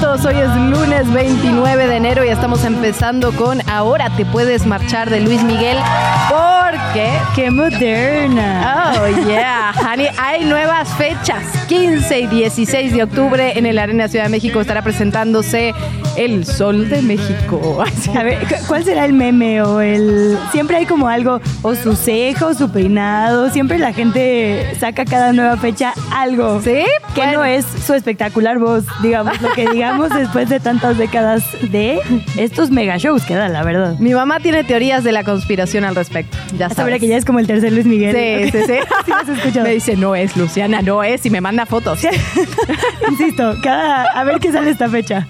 Minutos. Hoy es lunes 29 de enero y estamos empezando con Ahora te puedes marchar de Luis Miguel. Porque. ¡Qué moderna! Oh, yeah. Honey, hay nuevas fechas. 15 y 16 de octubre en el Arena Ciudad de México estará presentándose El Sol de México. A ver, cu- ¿cuál será el meme o el...? Siempre hay como algo, o su cejo, su peinado, siempre la gente saca cada nueva fecha algo. ¿Sí? Que Bueno. no es su espectacular voz, digamos, lo que digamos después de tantas décadas de estos mega shows que da, la verdad. Mi mamá tiene teorías de la conspiración al respecto. Ya sabes. que ya es como el tercer Luis Miguel. Sí, sí, sí. Sí, has escuchado. Me dice, no es, Luciana, no es, y me manda fotos. Insisto, cada... A ver qué sale esta fecha.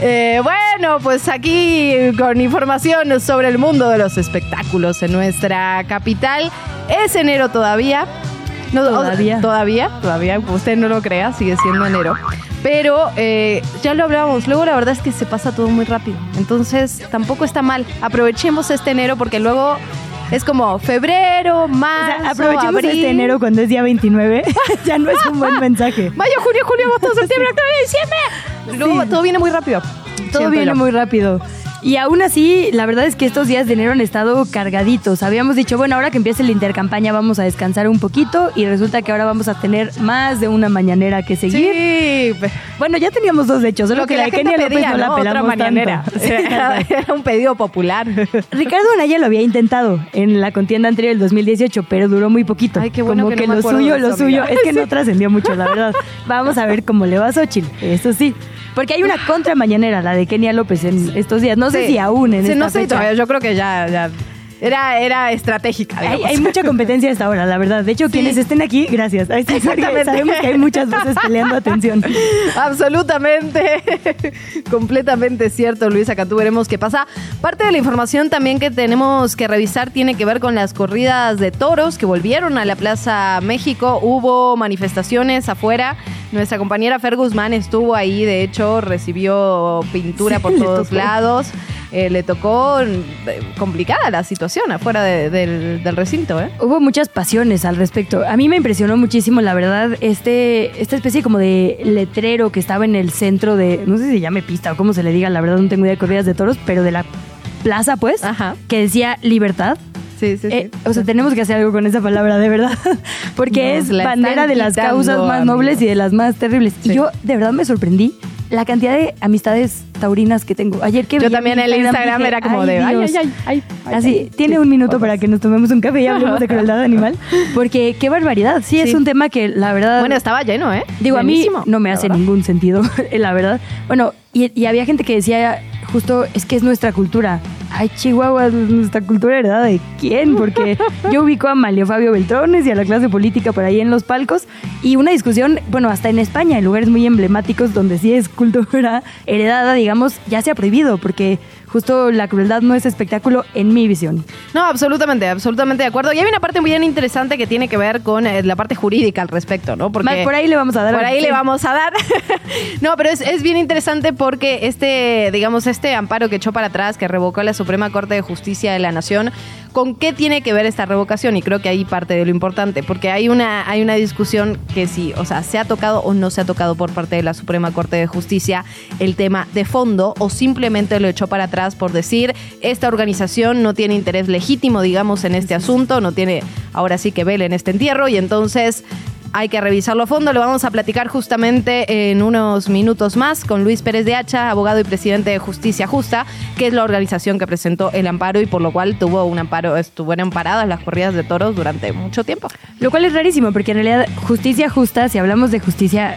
Eh, bueno, pues aquí con información sobre el mundo de los espectáculos en nuestra capital. Es enero todavía. No, o- Todavía. todavía, todavía. Usted no lo crea, sigue siendo enero. Pero eh, ya lo hablábamos. Luego la verdad es que se pasa todo muy rápido. Entonces tampoco está mal. Aprovechemos este enero porque luego es como febrero, O marzo, sea, aprovechemos abril. este enero cuando es día 29. ya no es un buen mensaje. Mayo, junio, julio, agosto, septiembre, octubre, diciembre. Luego Sí. todo viene muy rápido. Todo viene muy rápido. Y aún así, la verdad es que estos días de enero han estado cargaditos. Habíamos dicho, bueno, ahora que empiece la intercampaña vamos a descansar un poquito y resulta que ahora vamos a tener más de una mañanera que seguir. Sí, Bueno, ya teníamos dos de hecho, solo lo que, que la la Kenia López pedía, no la ¿no? pelamos Otra mañanera. tanto. O sea, era, un pedido popular. Ricardo Anaya lo había intentado en la contienda anterior del 2018, pero duró muy poquito. Ay, qué bueno Como que que, no me lo suyo, lo suyo, es que no trascendió mucho, la verdad. Vamos a ver cómo le va a Xochitl, eso sí. Porque hay una contra mañanera, la de Kenia López en estos días. No sé Sí. si aún en Sí, esta no sé fecha. todavía, yo creo que ya, ya era, era estratégica. Hay, mucha competencia a esta hora, la verdad. De hecho, quienes estén aquí, gracias. Exactamente. Sabemos que hay muchas voces peleando atención. Absolutamente, completamente cierto, Luisa Cantú. Veremos qué pasa. Parte de la información también que tenemos que revisar tiene que ver con las corridas de toros que volvieron a la Plaza México. Hubo manifestaciones afuera. Nuestra compañera Fer Guzmán estuvo ahí, de hecho, recibió pintura Sí, por todos lados. Eh, le tocó eh, complicada la situación afuera de- del, del recinto, ¿eh? Hubo muchas pasiones al respecto. A mí me impresionó muchísimo, la verdad, este, esta especie como de letrero que estaba en el centro de, no sé si se llame pista o cómo se le diga, la verdad no tengo idea de corridas de toros, pero de la plaza, pues, Ajá. que decía libertad. Sí, sí, sí. Eh, o sea, tenemos que hacer algo con esa palabra, de verdad. Porque Nos es bandera de las causas más nobles y de las más terribles. Y yo, de verdad, me sorprendí la cantidad de amistades taurinas que tengo. Ayer que Yo también mi el Instagram dije, era como de, ay, Dios". ay, ay, ay, Así, ay. tiene un minuto para que nos tomemos un café y hablemos de crueldad animal. Porque qué barbaridad. Sí, es un tema que la verdad. Bueno, estaba lleno, ¿eh? Digo, a mí no me hace ningún sentido, la verdad. Bueno, y, y había gente que decía justo, es que es nuestra cultura. Ay, Chihuahua, nuestra cultura heredada de quién? Porque yo ubico a Malio Fabio Beltrones y a la clase política por ahí en los palcos y una discusión, bueno, hasta en España, en lugares muy emblemáticos donde sí es cultura heredada, digamos, ya se ha prohibido porque justo la crueldad no es espectáculo en mi visión. No, absolutamente, absolutamente de acuerdo. Y hay una parte muy bien interesante que tiene que ver con eh, la parte jurídica al respecto, ¿no? Porque por ahí le vamos a dar. Por ahí le vamos a dar. no, pero es, es bien interesante porque este, digamos, este amparo que echó para atrás, que revocó la Suprema Corte de Justicia de la Nación, ¿con qué tiene que ver esta revocación? Y creo que ahí parte de lo importante, porque hay una, hay una discusión que sí, o sea, se ha tocado o no se ha tocado por parte de la Suprema Corte de Justicia el tema de fondo, o simplemente lo echó para atrás por decir, esta organización no tiene interés legítimo, digamos, en este asunto, no tiene ahora sí que vele en este entierro, y entonces hay que revisarlo a fondo. Lo vamos a platicar justamente en unos minutos más con Luis Pérez de Hacha, abogado y presidente de Justicia Justa, que es la organización que presentó el amparo y por lo cual tuvo un amparo, estuvieron paradas las corridas de toros durante mucho tiempo. Lo cual es rarísimo, porque en realidad justicia justa, si hablamos de justicia,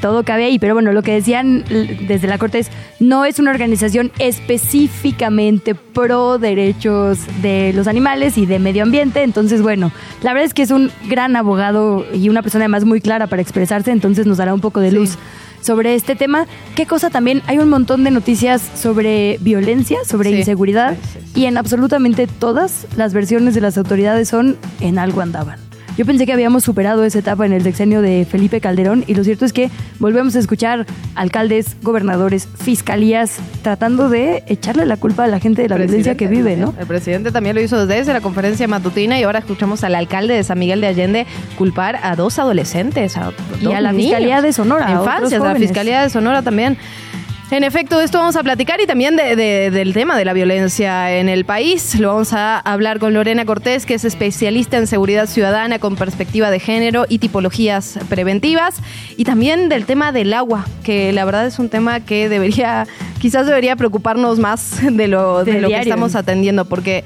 todo cabe ahí, pero bueno, lo que decían desde la Corte es, no es una organización específicamente pro derechos de los animales y de medio ambiente, entonces bueno, la verdad es que es un gran abogado y una persona además muy clara para expresarse, entonces nos dará un poco de luz. Sobre este tema, ¿qué cosa también? Hay un montón de noticias sobre violencia, sobre Sí. inseguridad, sí, y en absolutamente todas las versiones de las autoridades son en algo andaban. Yo pensé que habíamos superado esa etapa en el sexenio de Felipe Calderón y lo cierto es que volvemos a escuchar alcaldes, gobernadores, fiscalías tratando de echarle la culpa a la gente de la violencia que vive, ¿no? El presidente también lo hizo desde la conferencia matutina y ahora escuchamos al alcalde de San Miguel de Allende culpar a dos adolescentes, a Y dos a la niños. Fiscalía de Sonora, Infancias, a la. Fiscalía de Sonora también. En efecto, de esto vamos a platicar y también de- de- del tema de la violencia en el país. Lo vamos a hablar con Lorena Cortés, que es especialista en seguridad ciudadana con perspectiva de género y tipologías preventivas. Y también del tema del agua, que la verdad es un tema que debería, quizás debería preocuparnos más de lo, de lo que estamos atendiendo, porque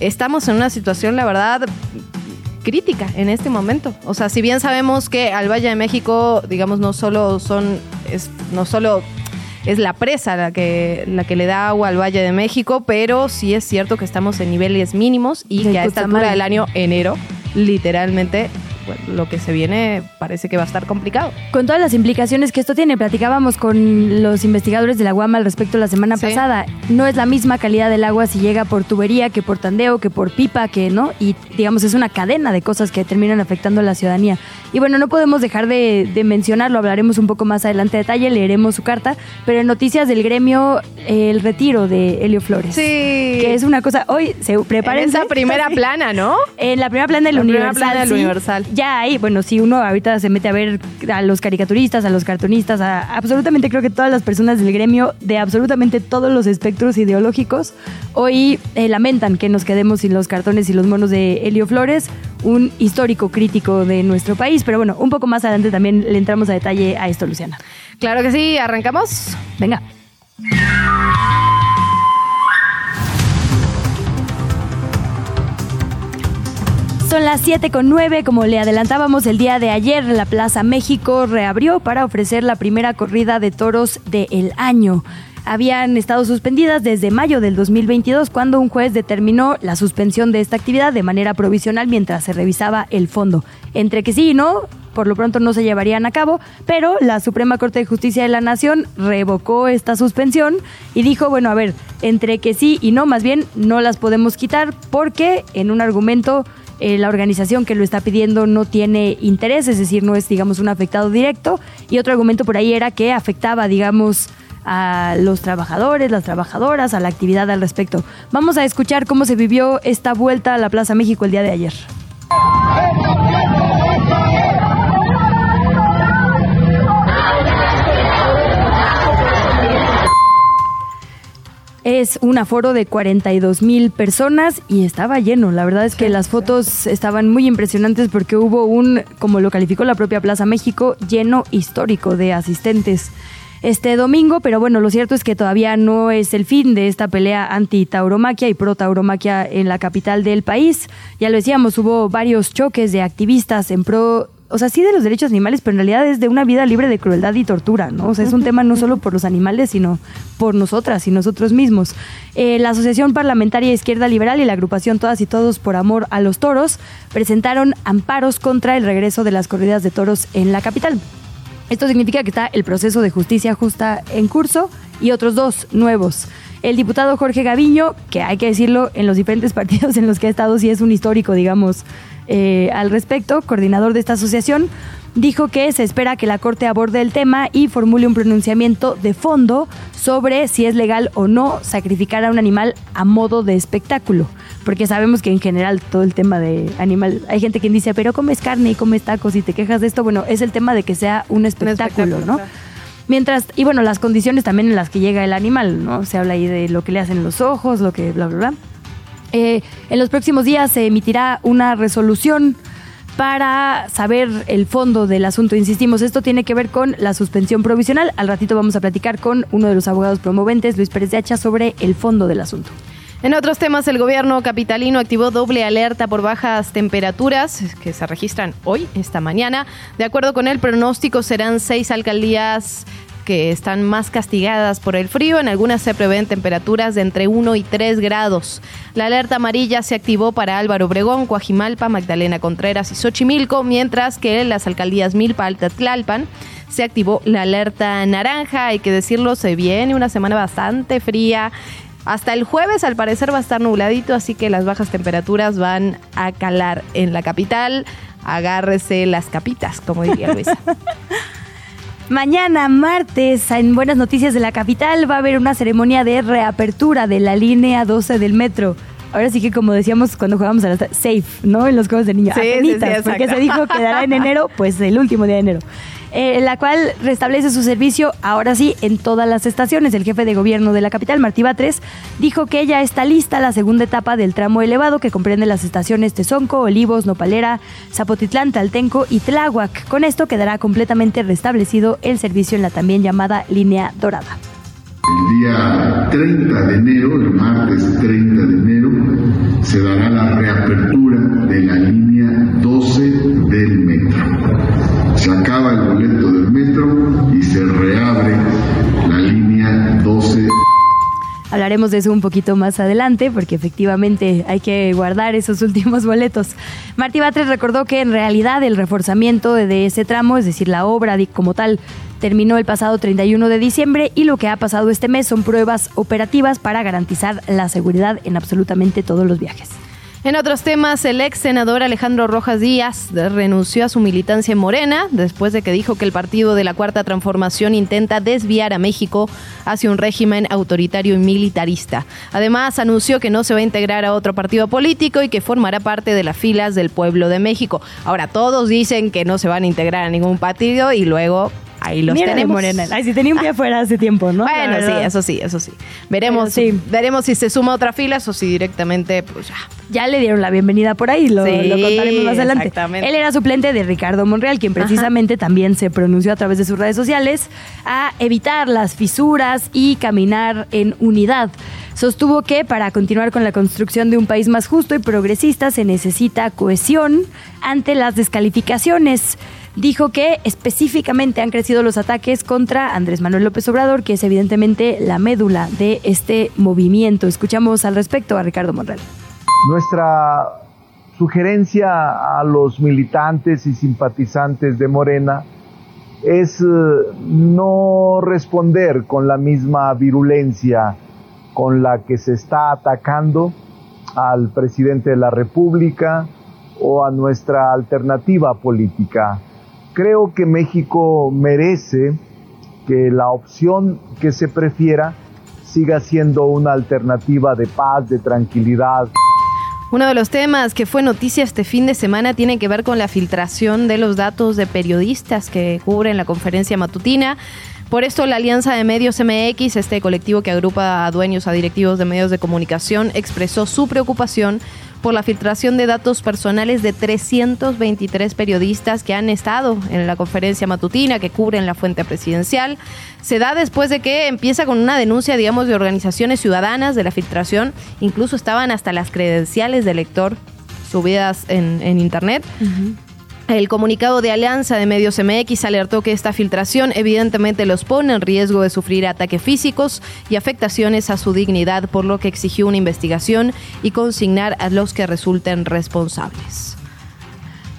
estamos en una situación, la verdad, crítica en este momento. O sea, si bien sabemos que al Valle de México, digamos, no solo son, es, no solo es la presa la que, la que le da agua al Valle de México, pero sí es cierto que estamos en niveles mínimos y que a esta altura del año, enero, literalmente, bueno, lo que se viene parece que va a estar complicado. Con todas las implicaciones que esto tiene, platicábamos con los investigadores de la UAM al respecto la semana Sí. pasada. No es la misma calidad del agua si llega por tubería que por tandeo, que por pipa, que no. Y digamos, es una cadena de cosas que terminan afectando a la ciudadanía. Y bueno, no podemos dejar de, de mencionarlo, hablaremos un poco más adelante a detalle, leeremos su carta, pero en noticias del gremio, el retiro de Helio Flores. Sí. Que es una cosa, hoy se en preparen. esa primera plana, ¿no? En la primera plana del La primera Universal. plana del sí. Universal. Ya hay, bueno, si uno ahorita se mete a ver a los caricaturistas, a los cartonistas, a absolutamente creo que todas las personas del gremio de absolutamente todos los espectros ideológicos, hoy eh, lamentan que nos quedemos sin los cartones y los monos de Helio Flores, un histórico crítico de nuestro país. Pero bueno, un poco más adelante también le entramos a detalle a esto, Luciana. Claro que sí, arrancamos. Venga. Son las 7 con 9, como le adelantábamos el día de ayer, la Plaza México reabrió para ofrecer la primera corrida de toros del año. Habían estado suspendidas desde mayo del 2022 cuando un juez determinó la suspensión de esta actividad de manera provisional mientras se revisaba el fondo. Entre que sí y no, por lo pronto no se llevarían a cabo, pero la Suprema Corte de Justicia de la Nación revocó esta suspensión y dijo, bueno, a ver, entre que sí y no, más bien no las podemos quitar porque en un argumento eh, la organización que lo está pidiendo no tiene interés, es decir, no es, digamos, un afectado directo. Y otro argumento por ahí era que afectaba, digamos, a los trabajadores, las trabajadoras, a la actividad al respecto. Vamos a escuchar cómo se vivió esta vuelta a la Plaza México el día de ayer. Es un aforo de 42 mil personas y estaba lleno. La verdad es que las fotos estaban muy impresionantes porque hubo un, como lo calificó la propia Plaza México, lleno histórico de asistentes este domingo, pero bueno, lo cierto es que todavía no es el fin de esta pelea anti-tauromaquia y pro-tauromaquia en la capital del país. Ya lo decíamos, hubo varios choques de activistas en pro o sea, sí de los derechos animales, pero en realidad es de una vida libre de crueldad y tortura, ¿no? O sea, es un tema no solo por los animales, sino por nosotras y nosotros mismos. Eh, la Asociación Parlamentaria Izquierda Liberal y la agrupación Todas y Todos por Amor a los Toros presentaron amparos contra el regreso de las corridas de toros en la capital. Esto significa que está el proceso de justicia justa en curso y otros dos nuevos. El diputado Jorge Gaviño, que hay que decirlo, en los diferentes partidos en los que ha estado, sí es un histórico, digamos, eh, al respecto, coordinador de esta asociación, dijo que se espera que la Corte aborde el tema y formule un pronunciamiento de fondo sobre si es legal o no sacrificar a un animal a modo de espectáculo. Porque sabemos que en general todo el tema de animal, hay gente que dice, pero comes carne y comes tacos y te quejas de esto. Bueno, es el tema de que sea un espectáculo, espectáculo, ¿no? claro. Mientras, y bueno, las condiciones también en las que llega el animal, ¿no? Se habla ahí de lo que le hacen los ojos, lo que bla, bla, bla. Eh, en los próximos días se emitirá una resolución para saber el fondo del asunto. Insistimos, esto tiene que ver con la suspensión provisional. Al ratito vamos a platicar con uno de los abogados promoventes, Luis Pérez de Hacha, sobre el fondo del asunto. En otros temas, el gobierno capitalino activó doble alerta por bajas temperaturas que se registran hoy, esta mañana. De acuerdo con el pronóstico, serán seis alcaldías que están más castigadas por el frío. En algunas se prevén temperaturas de entre 1 y 3 grados. La alerta amarilla se activó para Álvaro Obregón, Coajimalpa, Magdalena Contreras y Xochimilco, mientras que en las alcaldías Milpa, Alta Tlalpan, se activó la alerta naranja. Hay que decirlo, se viene una semana bastante fría. Hasta el jueves al parecer va a estar nubladito, así que las bajas temperaturas van a calar en la capital. Agárrese las capitas, como diría Luisa. Mañana, martes, en Buenas Noticias de la Capital, va a haber una ceremonia de reapertura de la línea 12 del metro. Ahora sí que como decíamos cuando jugábamos a la safe, ¿no? En los juegos de niños. Sí, sí, sí, porque se dijo que dará en enero, pues el último día de enero. Eh, la cual restablece su servicio ahora sí en todas las estaciones. El jefe de gobierno de la capital, Martí Batres, dijo que ya está lista la segunda etapa del tramo elevado que comprende las estaciones Tezonco, Olivos, Nopalera, Zapotitlán, Taltenco y Tláhuac. Con esto quedará completamente restablecido el servicio en la también llamada línea dorada. El día 30 de enero, el martes 30 de enero, se dará la reapertura de la línea 12 del metro. Se acaba el boleto del metro y se reabre la línea 12. Hablaremos de eso un poquito más adelante porque efectivamente hay que guardar esos últimos boletos. Martí Batres recordó que en realidad el reforzamiento de ese tramo, es decir, la obra como tal, terminó el pasado 31 de diciembre y lo que ha pasado este mes son pruebas operativas para garantizar la seguridad en absolutamente todos los viajes. En otros temas, el ex senador Alejandro Rojas Díaz renunció a su militancia en Morena después de que dijo que el partido de la Cuarta Transformación intenta desviar a México hacia un régimen autoritario y militarista. Además, anunció que no se va a integrar a otro partido político y que formará parte de las filas del pueblo de México. Ahora, todos dicen que no se van a integrar a ningún partido y luego ahí los tenemos. Morena. Ay, si tenía un pie afuera hace tiempo, ¿no? Bueno, sí, eso sí, eso sí. Veremos, sí. veremos si se suma otra fila o si directamente, pues ya. Ya le dieron la bienvenida por ahí, lo, Sí, lo contaremos más adelante. exactamente. Él era suplente de Ricardo Monreal, quien precisamente también se pronunció a través de sus redes sociales a evitar las fisuras y caminar en unidad. Sostuvo que para continuar con la construcción de un país más justo y progresista se necesita cohesión ante las descalificaciones. Dijo que específicamente han crecido los ataques contra Andrés Manuel López Obrador, que es evidentemente la médula de este movimiento. Escuchamos al respecto a Ricardo Monreal. Nuestra sugerencia a los militantes y simpatizantes de Morena es eh, no responder con la misma virulencia con la que se está atacando al presidente de la República o a nuestra alternativa política. Creo que México merece que la opción que se prefiera siga siendo una alternativa de paz, de tranquilidad. Uno de los temas que fue noticia este fin de semana tiene que ver con la filtración de los datos de periodistas que cubren la conferencia matutina. Por esto, la Alianza de Medios MX, este colectivo que agrupa a dueños, a directivos de medios de comunicación, expresó su preocupación por la filtración de datos personales de 323 periodistas que han estado en la conferencia matutina que cubren la fuente presidencial. Se da después de que empieza con una denuncia, digamos, de organizaciones ciudadanas de la filtración. Incluso estaban hasta las credenciales del lector subidas en, en internet. El comunicado de Alianza de Medios MX alertó que esta filtración evidentemente los pone en riesgo de sufrir ataques físicos y afectaciones a su dignidad, por lo que exigió una investigación y consignar a los que resulten responsables.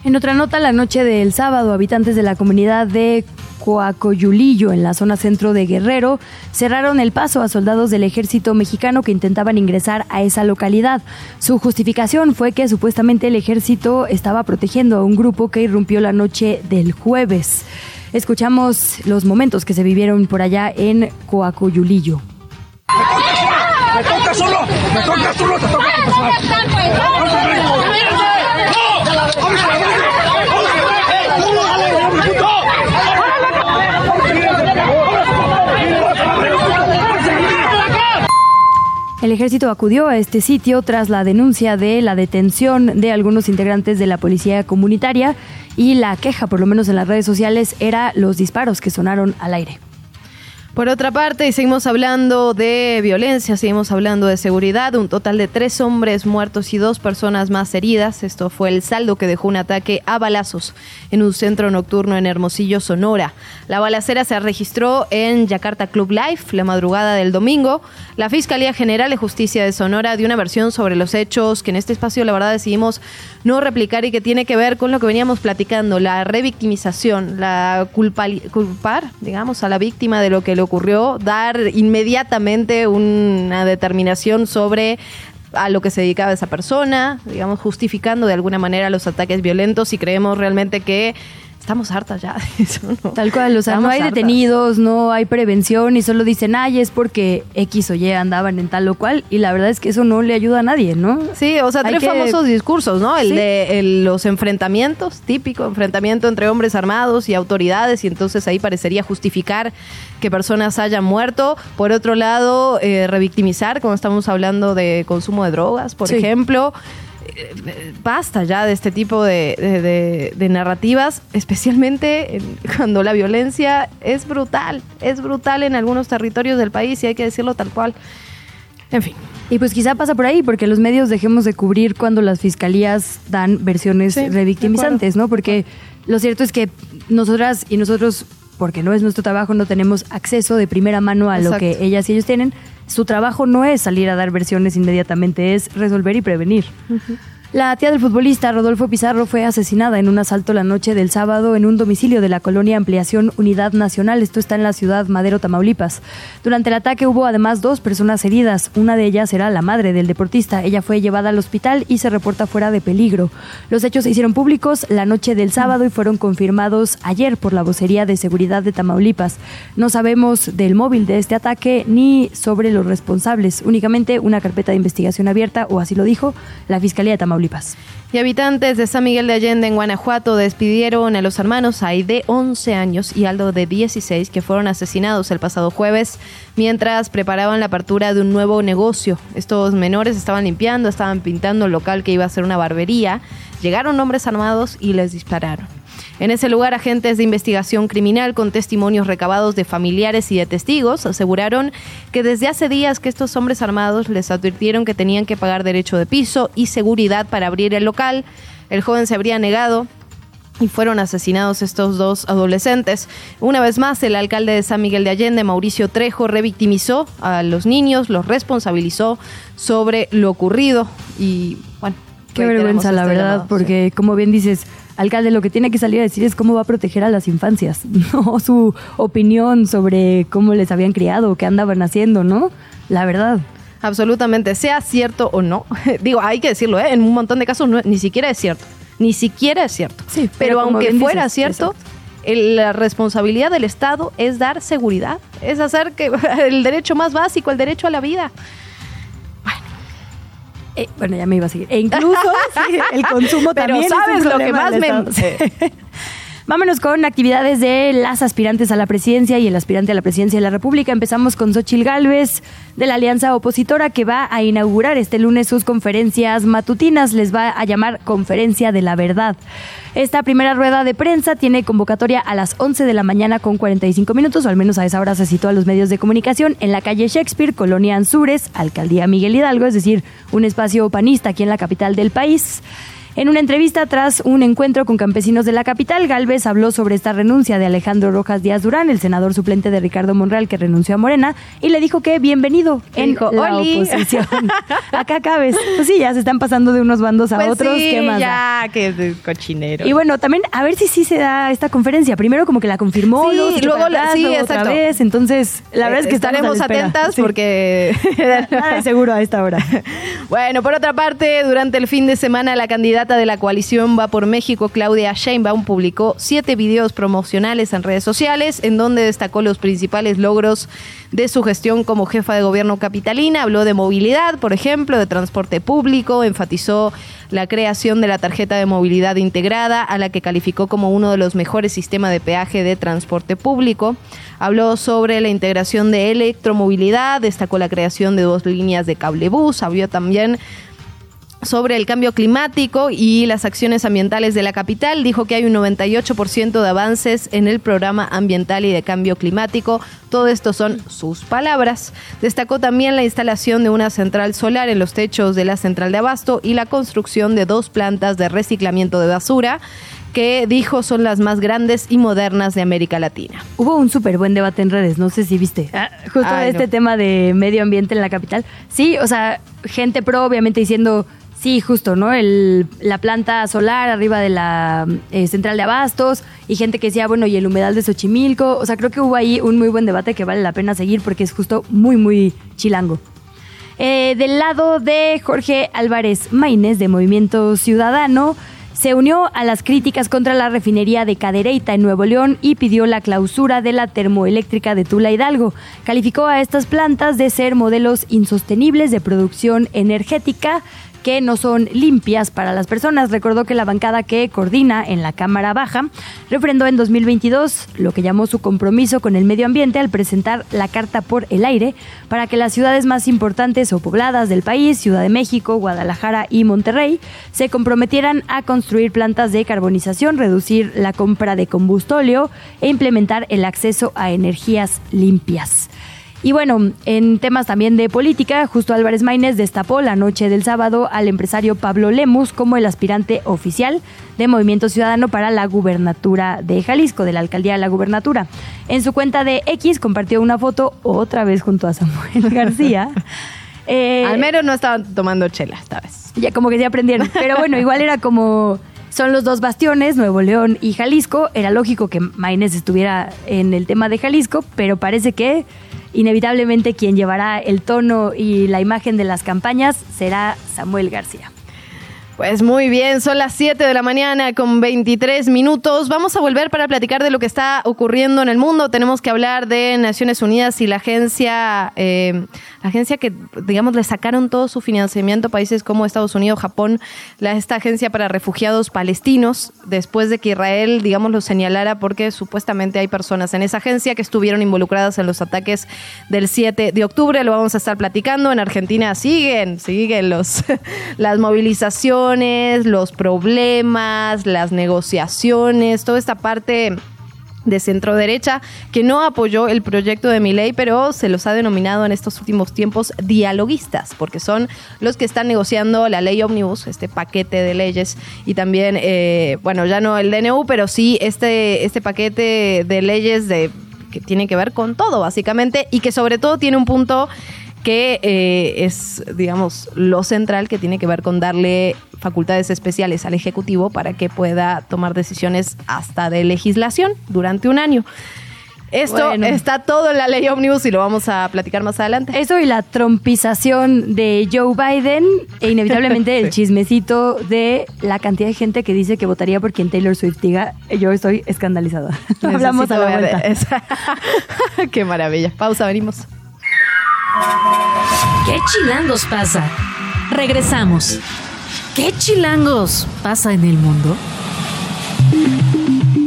En otra nota, la noche del sábado, habitantes de la comunidad de Coacoyulillo, en la zona centro de Guerrero, cerraron el paso a soldados del ejército mexicano que intentaban ingresar a esa localidad. Su justificación fue que supuestamente el ejército estaba protegiendo a un grupo que irrumpió la noche del jueves. Escuchamos los momentos que se vivieron por allá en Coacoyulillo. ¡Me toca solo! ¡Me toca solo! ¡Te toca El ejército acudió a este sitio tras la denuncia de la detención de algunos integrantes de la policía comunitaria y la queja, por lo menos en las redes sociales, era los disparos que sonaron al aire. Por otra parte, y seguimos hablando de violencia, seguimos hablando de seguridad, un total de tres hombres muertos y dos personas más heridas. Esto fue el saldo que dejó un ataque a balazos en un centro nocturno en Hermosillo, Sonora. La balacera se registró en Yakarta Club Life la madrugada del domingo. La Fiscalía General de Justicia de Sonora dio una versión sobre los hechos que en este espacio la verdad decidimos no replicar y que tiene que ver con lo que veníamos platicando, la revictimización, la culpar, digamos, a la víctima de lo que le ocurrió, dar inmediatamente una determinación sobre a lo que se dedicaba esa persona, digamos, justificando de alguna manera los ataques violentos y creemos realmente que estamos hartas ya de eso, ¿no? Tal cual, o sea, no hay detenidos, no hay prevención y solo dicen, ay, es porque X o Y andaban en tal o cual y la verdad es que eso no le ayuda a nadie, ¿no? Sí, o sea, tres famosos discursos, ¿no? El de los enfrentamientos, típico enfrentamiento entre hombres armados y autoridades y entonces ahí parecería justificar que personas hayan muerto. Por otro lado, eh, revictimizar, como estamos hablando de consumo de drogas, por ejemplo basta ya de este tipo de, narrativas, especialmente cuando la violencia es brutal, es brutal en algunos territorios del país y hay que decirlo tal cual. En fin. Y pues quizá pasa por ahí, porque los medios dejemos de cubrir cuando las fiscalías dan versiones revictimizantes, ¿no? Porque lo cierto es que nosotras y nosotros, porque no es nuestro trabajo, no tenemos acceso de primera mano a lo que ellas y ellos tienen su trabajo no es salir a dar versiones inmediatamente, es resolver y prevenir. La tía del futbolista Rodolfo Pizarro fue asesinada en un asalto la noche del sábado en un domicilio de la colonia Ampliación Unidad Nacional. Esto está en la ciudad Madero, Tamaulipas. Durante el ataque hubo además dos personas heridas. Una de ellas era la madre del deportista. Ella fue llevada al hospital y se reporta fuera de peligro. Los hechos se hicieron públicos la noche del sábado y fueron confirmados ayer por la vocería de seguridad de Tamaulipas. No sabemos del móvil de este ataque ni sobre los responsables. Únicamente una carpeta de investigación abierta, o así lo dijo la Fiscalía de Tamaulipas. Y habitantes de San Miguel de Allende, en Guanajuato, despidieron a los hermanos de 11 años, y Aldo, de 16, que fueron asesinados el pasado jueves mientras preparaban la apertura de un nuevo negocio. Estos menores estaban limpiando, estaban pintando el local que iba a ser una barbería. Llegaron hombres armados y les dispararon. En ese lugar, agentes de investigación criminal con testimonios recabados de familiares y de testigos aseguraron que desde hace días que estos hombres armados les advirtieron que tenían que pagar derecho de piso y seguridad para abrir el local. El joven se habría negado, y fueron asesinados estos dos adolescentes. Una vez más, el alcalde de San Miguel de Allende, Mauricio Trejo, revictimizó a los niños, los responsabilizó sobre lo ocurrido y bueno. Qué vergüenza, la este verdad, porque como bien dices, alcalde lo que tiene que salir a decir es cómo va a proteger a las infancias, no su opinión sobre cómo les habían criado, qué andaban haciendo, ¿no? La verdad. Absolutamente, sea cierto o no. Digo, hay que decirlo, ¿eh? en un montón de casos ni siquiera es cierto. Ni siquiera es cierto. Sí, pero, aunque fuera cierto, la responsabilidad del Estado es dar seguridad, es hacer que el derecho más básico, el derecho a la vida. Eh, bueno, ya me iba a seguir. E incluso el consumo Pero también. sabes lo que más me. Vámonos con actividades de las aspirantes a la presidencia y el aspirante a la presidencia de la República. Empezamos con Xochil Gálvez de la Alianza Opositora que va a inaugurar este lunes sus conferencias matutinas. Les va a llamar Conferencia de la Verdad. Esta primera rueda de prensa tiene convocatoria a las 11 de la mañana con 45 minutos, o al menos a esa hora se citó a los medios de comunicación en la calle Shakespeare, Colonia Anzures, Alcaldía Miguel Hidalgo, es decir, un espacio panista aquí en la capital del país. En una entrevista tras un encuentro con campesinos de la capital, Galvez habló sobre esta renuncia de Alejandro Rojas Díaz Durán, el senador suplente de Ricardo Monreal que renunció a Morena, y le dijo que bienvenido en la oposición. Acá cabes. Pues sí, ya se están pasando de unos bandos a pues otros. Sí, ¿Qué más ya, que cochinero. Y bueno, también a ver si sí se da esta conferencia. Primero como que la confirmó, sí, luego, la, sí, otra vez. Entonces, la verdad es que estaremos atentas porque nada seguro a esta hora. bueno, por otra parte, durante el fin de semana la candidata de la coalición Va por México, Claudia Sheinbaum, publicó siete videos promocionales en redes sociales en donde destacó los principales logros de su gestión como jefa de gobierno capitalina. Habló de movilidad, por ejemplo, de transporte público, enfatizó la creación de la tarjeta de movilidad integrada, a la que calificó como uno de los mejores sistemas de peaje de transporte público. Habló sobre la integración de electromovilidad, destacó la creación de dos líneas de cablebús, habló también sobre el cambio climático y las acciones ambientales de la capital. Dijo que hay un 98% de avances en el programa ambiental y de cambio climático. Todo esto son sus palabras. Destacó también la instalación de una central solar en los techos de la central de abasto y la construcción de dos plantas de reciclamiento de basura que dijo son las más grandes y modernas de América Latina. Hubo un súper buen debate en redes, no sé si viste, ah, justo de este tema de medio ambiente en la capital. Sí, o sea, gente pro obviamente diciendo Sí, justo, ¿no? El, la planta solar arriba de la eh, central de abastos y gente que decía, bueno, y el humedal de Xochimilco. O sea, creo que hubo ahí un muy buen debate que vale la pena seguir porque es justo muy, muy chilango. Eh, del lado de Jorge Álvarez Maínez de Movimiento Ciudadano, se unió a las críticas contra la refinería de Cadereyta en Nuevo León y pidió la clausura de la termoeléctrica de Tula Hidalgo. Calificó a estas plantas de ser modelos insostenibles de producción energética que no son limpias para las personas. Recordó que la bancada que coordina en la Cámara Baja refrendó en 2022 lo que llamó su compromiso con el medio ambiente al presentar la Carta por el Aire para que las ciudades más importantes o pobladas del país, Ciudad de México, Guadalajara y Monterrey, se comprometieran a construir plantas de carbonización, reducir la compra de combustóleo e implementar el acceso a energías limpias. Y bueno, en temas también de política, justo Álvarez Maínez destapó la noche del sábado al empresario Pablo Lemus como el aspirante oficial de Movimiento Ciudadano para la gubernatura de Jalisco, de la alcaldía de la gubernatura. En su cuenta de X compartió una foto otra vez junto a Samuel García. Eh, Al menos no estaban tomando chela esta vez. Ya como que se aprendieron. Pero bueno, igual era como son los dos bastiones, Nuevo León y Jalisco. Era lógico que Maínez estuviera en el tema de Jalisco, pero parece que inevitablemente quien llevará el tono y la imagen de las campañas será Samuel García. Pues muy bien, son las 7 de la mañana con 23 minutos. Vamos a volver para platicar de lo que está ocurriendo en el mundo. Tenemos que hablar de Naciones Unidas y la agencia, eh, agencia que, digamos, le sacaron todo su financiamiento a países como Estados Unidos, Japón, la, esta agencia para refugiados palestinos, después de que Israel, digamos, lo señalara porque supuestamente hay personas en esa agencia que estuvieron involucradas en los ataques del 7 de octubre. Lo vamos a estar platicando. En Argentina siguen, siguen los, las movilizaciones los problemas, las negociaciones, toda esta parte de centro derecha que no apoyó el proyecto de mi ley, pero se los ha denominado en estos últimos tiempos dialoguistas, porque son los que están negociando la ley Omnibus, este paquete de leyes, y también, eh, bueno, ya no el DNU, pero sí este, este paquete de leyes de que tiene que ver con todo, básicamente, y que sobre todo tiene un punto que eh, es, digamos, lo central que tiene que ver con darle facultades especiales al Ejecutivo para que pueda tomar decisiones hasta de legislación durante un año. Esto está todo en la ley Omnibus y lo vamos a platicar más adelante. Eso y la trompización de Joe Biden e inevitablemente el chismecito de la cantidad de gente que dice que votaría por quien Taylor Swift diga. Yo estoy escandalizada. Hablamos a la vuelta. Qué maravilla. Pausa, venimos. ¿Qué chilangos pasa? Regresamos. ¿Qué chilangos pasa en el mundo?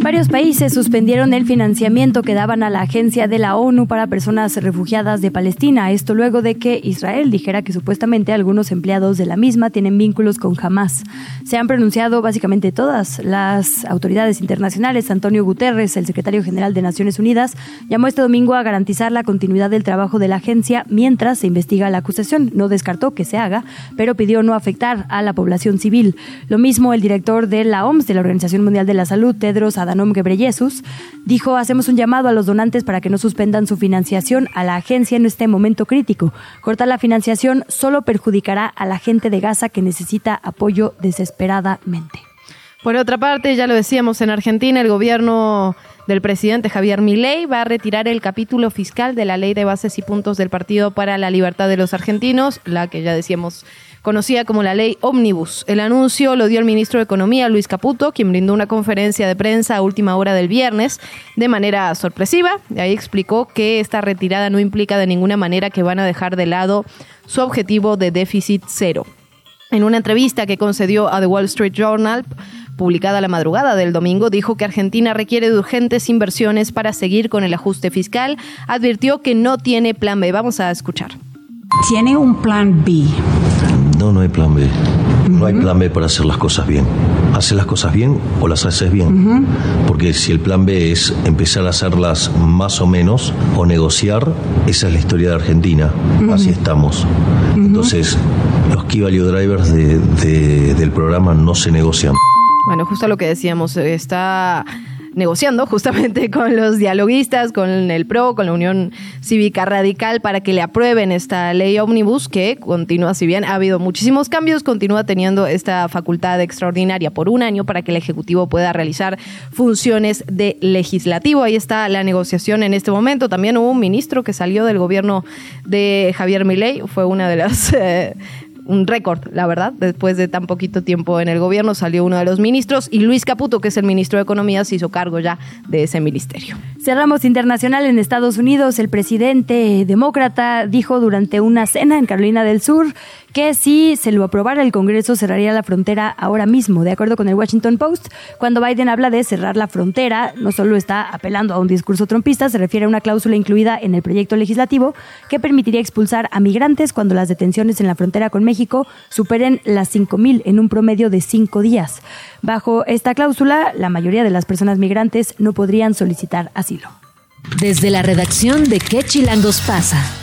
Varios países suspendieron el financiamiento que daban a la Agencia de la ONU para Personas Refugiadas de Palestina. Esto luego de que Israel dijera que supuestamente algunos empleados de la misma tienen vínculos con Hamas. Se han pronunciado básicamente todas las autoridades internacionales. Antonio Guterres, el secretario general de Naciones Unidas, llamó este domingo a garantizar la continuidad del trabajo de la agencia mientras se investiga la acusación. No descartó que se haga, pero pidió no afectar a la población civil. Lo mismo el director de la OMS, de la Organización Mundial de la Salud, Tedros Adhanom Adhanom Ghebreyesus, dijo, hacemos un llamado a los donantes para que no suspendan su financiación a la agencia en este momento crítico. Cortar la financiación solo perjudicará a la gente de Gaza que necesita apoyo desesperadamente. Por otra parte, ya lo decíamos, en Argentina el gobierno del presidente Javier Milei va a retirar el capítulo fiscal de la Ley de Bases y Puntos del Partido para la Libertad de los Argentinos, la que ya decíamos conocida como la ley Omnibus. El anuncio lo dio el ministro de Economía, Luis Caputo, quien brindó una conferencia de prensa a última hora del viernes de manera sorpresiva. Ahí explicó que esta retirada no implica de ninguna manera que van a dejar de lado su objetivo de déficit cero. En una entrevista que concedió a The Wall Street Journal, publicada la madrugada del domingo, dijo que Argentina requiere de urgentes inversiones para seguir con el ajuste fiscal. Advirtió que no tiene plan B. Vamos a escuchar. ¿Tiene un plan B? No, no hay plan B. No hay plan B para hacer las cosas bien. Haces las cosas bien o las haces bien. Porque si el plan B es empezar a hacerlas más o menos o negociar, esa es la historia de Argentina. Así estamos. Entonces, los key value drivers del programa no se negocian. Bueno, justo lo que decíamos, está negociando justamente con los dialoguistas, con el PRO, con la Unión Cívica Radical para que le aprueben esta ley ómnibus que continúa, si bien ha habido muchísimos cambios, continúa teniendo esta facultad extraordinaria por un año para que el Ejecutivo pueda realizar funciones de legislativo. Ahí está la negociación en este momento. También hubo un ministro que salió del gobierno de Javier Milei, fue una de las... Eh, un récord, la verdad. Después de tan poquito tiempo en el gobierno salió uno de los ministros y Luis Caputo, que es el ministro de Economía, se hizo cargo ya de ese ministerio. Cerramos internacional en Estados Unidos. El presidente demócrata dijo durante una cena en Carolina del Sur que si se lo aprobara el Congreso cerraría la frontera ahora mismo. De acuerdo con el Washington Post, cuando Biden habla de cerrar la frontera, no solo está apelando a un discurso trompista, se refiere a una cláusula incluida en el proyecto legislativo que permitiría expulsar a migrantes cuando las detenciones en la frontera con México superen las 5.000 en un promedio de cinco días. Bajo esta cláusula, la mayoría de las personas migrantes no podrían solicitar asilo. Desde la redacción de ¿Qué Chilangos pasa?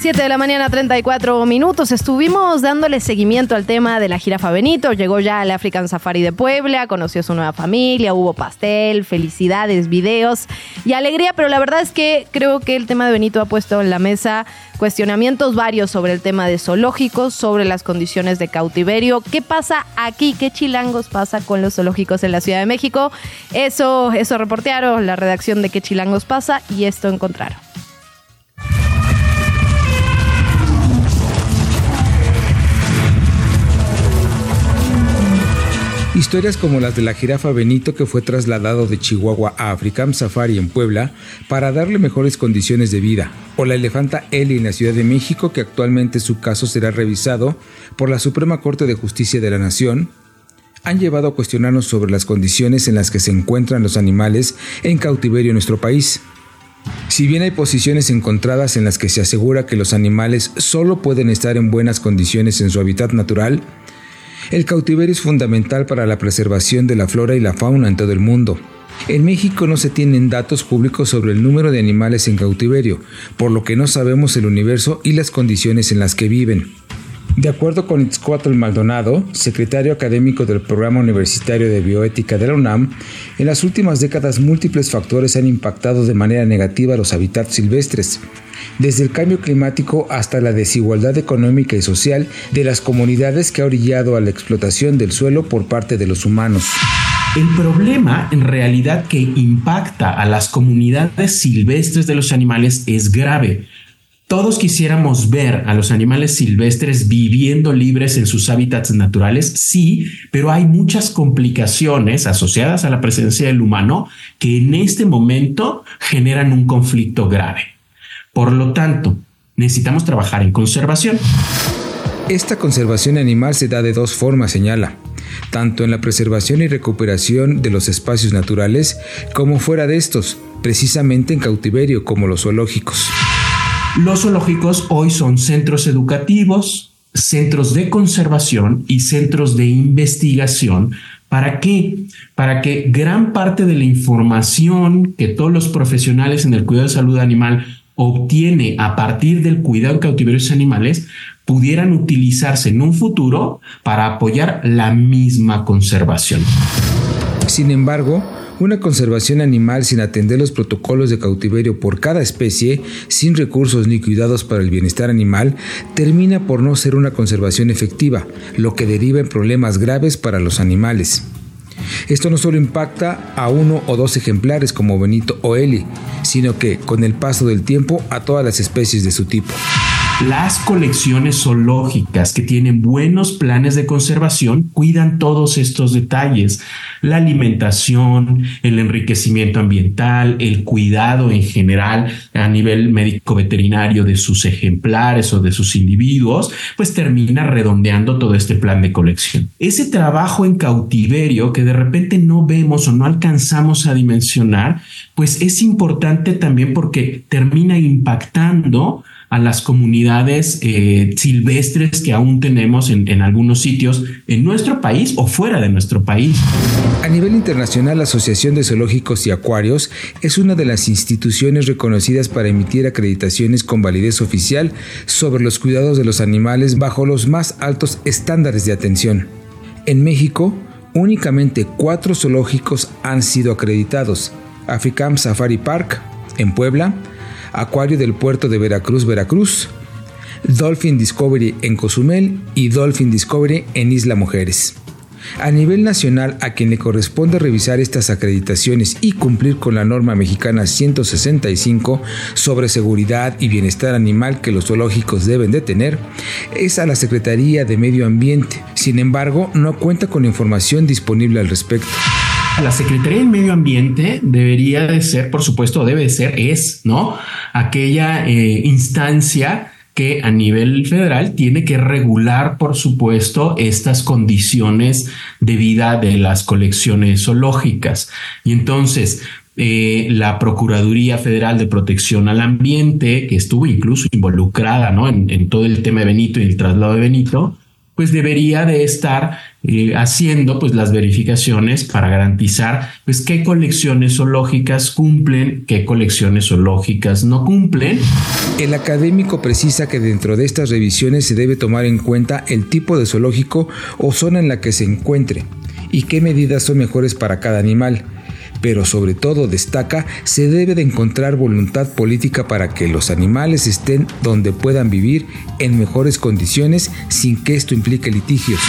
7 de la mañana, 34 minutos. Estuvimos dándole seguimiento al tema de la jirafa Benito. Llegó ya al African Safari de Puebla, conoció a su nueva familia, hubo pastel, felicidades, videos y alegría, pero la verdad es que creo que el tema de Benito ha puesto en la mesa cuestionamientos varios sobre el tema de zoológicos, sobre las condiciones de cautiverio. ¿Qué pasa aquí? ¿Qué chilangos pasa con los zoológicos en la Ciudad de México? Eso, eso reportearon la redacción de ¿Qué chilangos pasa? y esto encontraron. Historias como las de la jirafa Benito que fue trasladado de Chihuahua a Africam Safari en Puebla para darle mejores condiciones de vida, o la elefanta Eli en la Ciudad de México que actualmente su caso será revisado por la Suprema Corte de Justicia de la Nación, han llevado a cuestionarnos sobre las condiciones en las que se encuentran los animales en cautiverio en nuestro país. Si bien hay posiciones encontradas en las que se asegura que los animales solo pueden estar en buenas condiciones en su hábitat natural, el cautiverio es fundamental para la preservación de la flora y la fauna en todo el mundo. En México no se tienen datos públicos sobre el número de animales en cautiverio, por lo que no sabemos el universo y las condiciones en las que viven. De acuerdo con Itzcoatl Maldonado, secretario académico del Programa Universitario de Bioética de la UNAM, en las últimas décadas múltiples factores han impactado de manera negativa los hábitats silvestres, desde el cambio climático hasta la desigualdad económica y social de las comunidades que ha orillado a la explotación del suelo por parte de los humanos. El problema en realidad que impacta a las comunidades silvestres de los animales es grave. Todos quisiéramos ver a los animales silvestres viviendo libres en sus hábitats naturales, sí, pero hay muchas complicaciones asociadas a la presencia del humano que en este momento generan un conflicto grave. Por lo tanto, necesitamos trabajar en conservación. Esta conservación animal se da de dos formas, señala, tanto en la preservación y recuperación de los espacios naturales como fuera de estos, precisamente en cautiverio como los zoológicos. Los zoológicos hoy son centros educativos, centros de conservación y centros de investigación. ¿Para qué? Para que gran parte de la información que todos los profesionales en el cuidado de salud animal obtiene a partir del cuidado en cautiverios animales pudieran utilizarse en un futuro para apoyar la misma conservación. Sin embargo, una conservación animal sin atender los protocolos de cautiverio por cada especie, sin recursos ni cuidados para el bienestar animal, termina por no ser una conservación efectiva, lo que deriva en problemas graves para los animales. Esto no solo impacta a uno o dos ejemplares como Benito o Eli, sino que, con el paso del tiempo, a todas las especies de su tipo. Las colecciones zoológicas que tienen buenos planes de conservación cuidan todos estos detalles. La alimentación, el enriquecimiento ambiental, el cuidado en general a nivel médico veterinario de sus ejemplares o de sus individuos, pues termina redondeando todo este plan de colección. Ese trabajo en cautiverio que de repente no vemos o no alcanzamos a dimensionar, pues es importante también porque termina impactando a las comunidades eh, silvestres que aún tenemos en, en, algunos sitios en nuestro país o fuera de nuestro país. A nivel internacional, la Asociación de Zoológicos y Acuarios es una de las instituciones reconocidas para emitir acreditaciones con validez oficial sobre los cuidados de los animales bajo los más altos estándares de atención. En México, únicamente cuatro zoológicos han sido acreditados. Africam Safari Park, en Puebla, Acuario del Puerto de Veracruz, Veracruz, Dolphin Discovery en Cozumel y Dolphin Discovery en Isla Mujeres. A nivel nacional, a quien le corresponde revisar estas acreditaciones y cumplir con la norma mexicana 165 sobre seguridad y bienestar animal que los zoológicos deben de tener, es a la Secretaría de Medio Ambiente. Sin embargo, no cuenta con información disponible al respecto. La Secretaría del Medio Ambiente debería de ser, por supuesto, debe de ser, es, ¿no? Aquella eh, instancia que a nivel federal tiene que regular, por supuesto, estas condiciones de vida de las colecciones zoológicas. Y entonces, eh, la Procuraduría Federal de Protección al Ambiente, que estuvo incluso involucrada ¿no? en, en todo el tema de Benito y el traslado de Benito, pues debería de estar eh, haciendo pues las verificaciones para garantizar pues qué colecciones zoológicas cumplen, qué colecciones zoológicas no cumplen. El académico precisa que dentro de estas revisiones se debe tomar en cuenta el tipo de zoológico o zona en la que se encuentre y qué medidas son mejores para cada animal pero sobre todo destaca se debe de encontrar voluntad política para que los animales estén donde puedan vivir en mejores condiciones sin que esto implique litigios.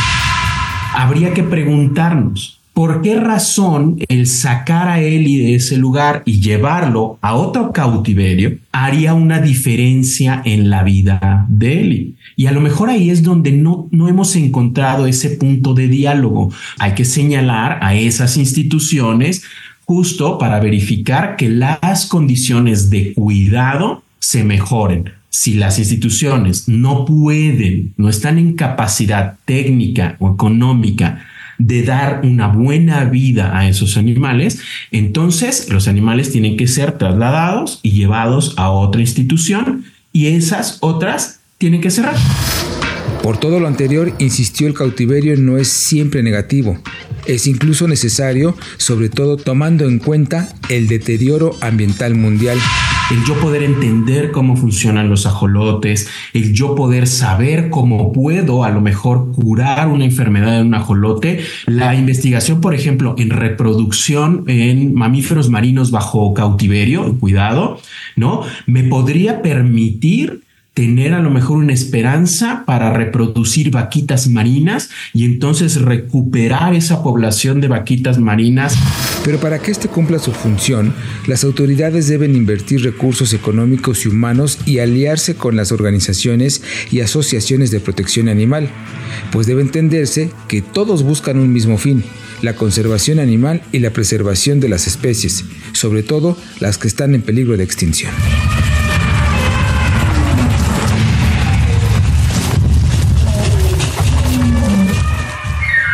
Habría que preguntarnos, ¿por qué razón el sacar a Eli de ese lugar y llevarlo a otro cautiverio haría una diferencia en la vida de Eli? Y a lo mejor ahí es donde no, no hemos encontrado ese punto de diálogo. Hay que señalar a esas instituciones justo para verificar que las condiciones de cuidado se mejoren. Si las instituciones no pueden, no están en capacidad técnica o económica de dar una buena vida a esos animales, entonces los animales tienen que ser trasladados y llevados a otra institución y esas otras tienen que cerrar. Por todo lo anterior, insistió el cautiverio no es siempre negativo. Es incluso necesario, sobre todo tomando en cuenta el deterioro ambiental mundial. El yo poder entender cómo funcionan los ajolotes, el yo poder saber cómo puedo a lo mejor curar una enfermedad en un ajolote, la investigación, por ejemplo, en reproducción en mamíferos marinos bajo cautiverio, cuidado, ¿no? Me podría permitir tener a lo mejor una esperanza para reproducir vaquitas marinas y entonces recuperar esa población de vaquitas marinas. Pero para que este cumpla su función, las autoridades deben invertir recursos económicos y humanos y aliarse con las organizaciones y asociaciones de protección animal, pues debe entenderse que todos buscan un mismo fin, la conservación animal y la preservación de las especies, sobre todo las que están en peligro de extinción.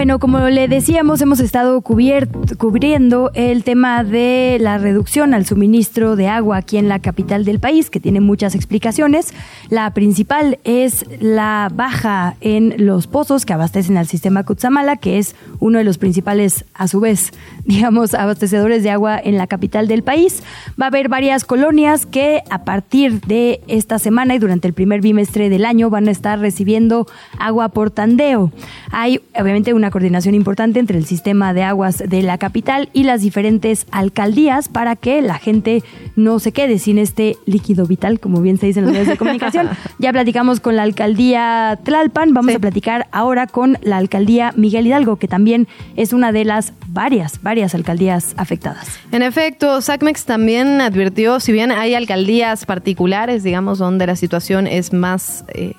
Bueno, como le decíamos, hemos estado cubriendo el tema de la reducción al suministro de agua aquí en la capital del país, que tiene muchas explicaciones. La principal es la baja en los pozos que abastecen al sistema Cutzamala, que es uno de los principales, a su vez, digamos, abastecedores de agua en la capital del país. Va a haber varias colonias que a partir de esta semana y durante el primer bimestre del año van a estar recibiendo agua por tandeo. Hay, obviamente, una coordinación importante entre el sistema de aguas de la capital y las diferentes alcaldías para que la gente no se quede sin este líquido vital, como bien se dice en los medios de comunicación. Ya platicamos con la alcaldía Tlalpan, vamos a platicar ahora con la alcaldía Miguel Hidalgo, que también es una de las varias, varias alcaldías afectadas. En efecto, SACMEX también advirtió, si bien hay alcaldías particulares, digamos, donde la situación es más... Eh,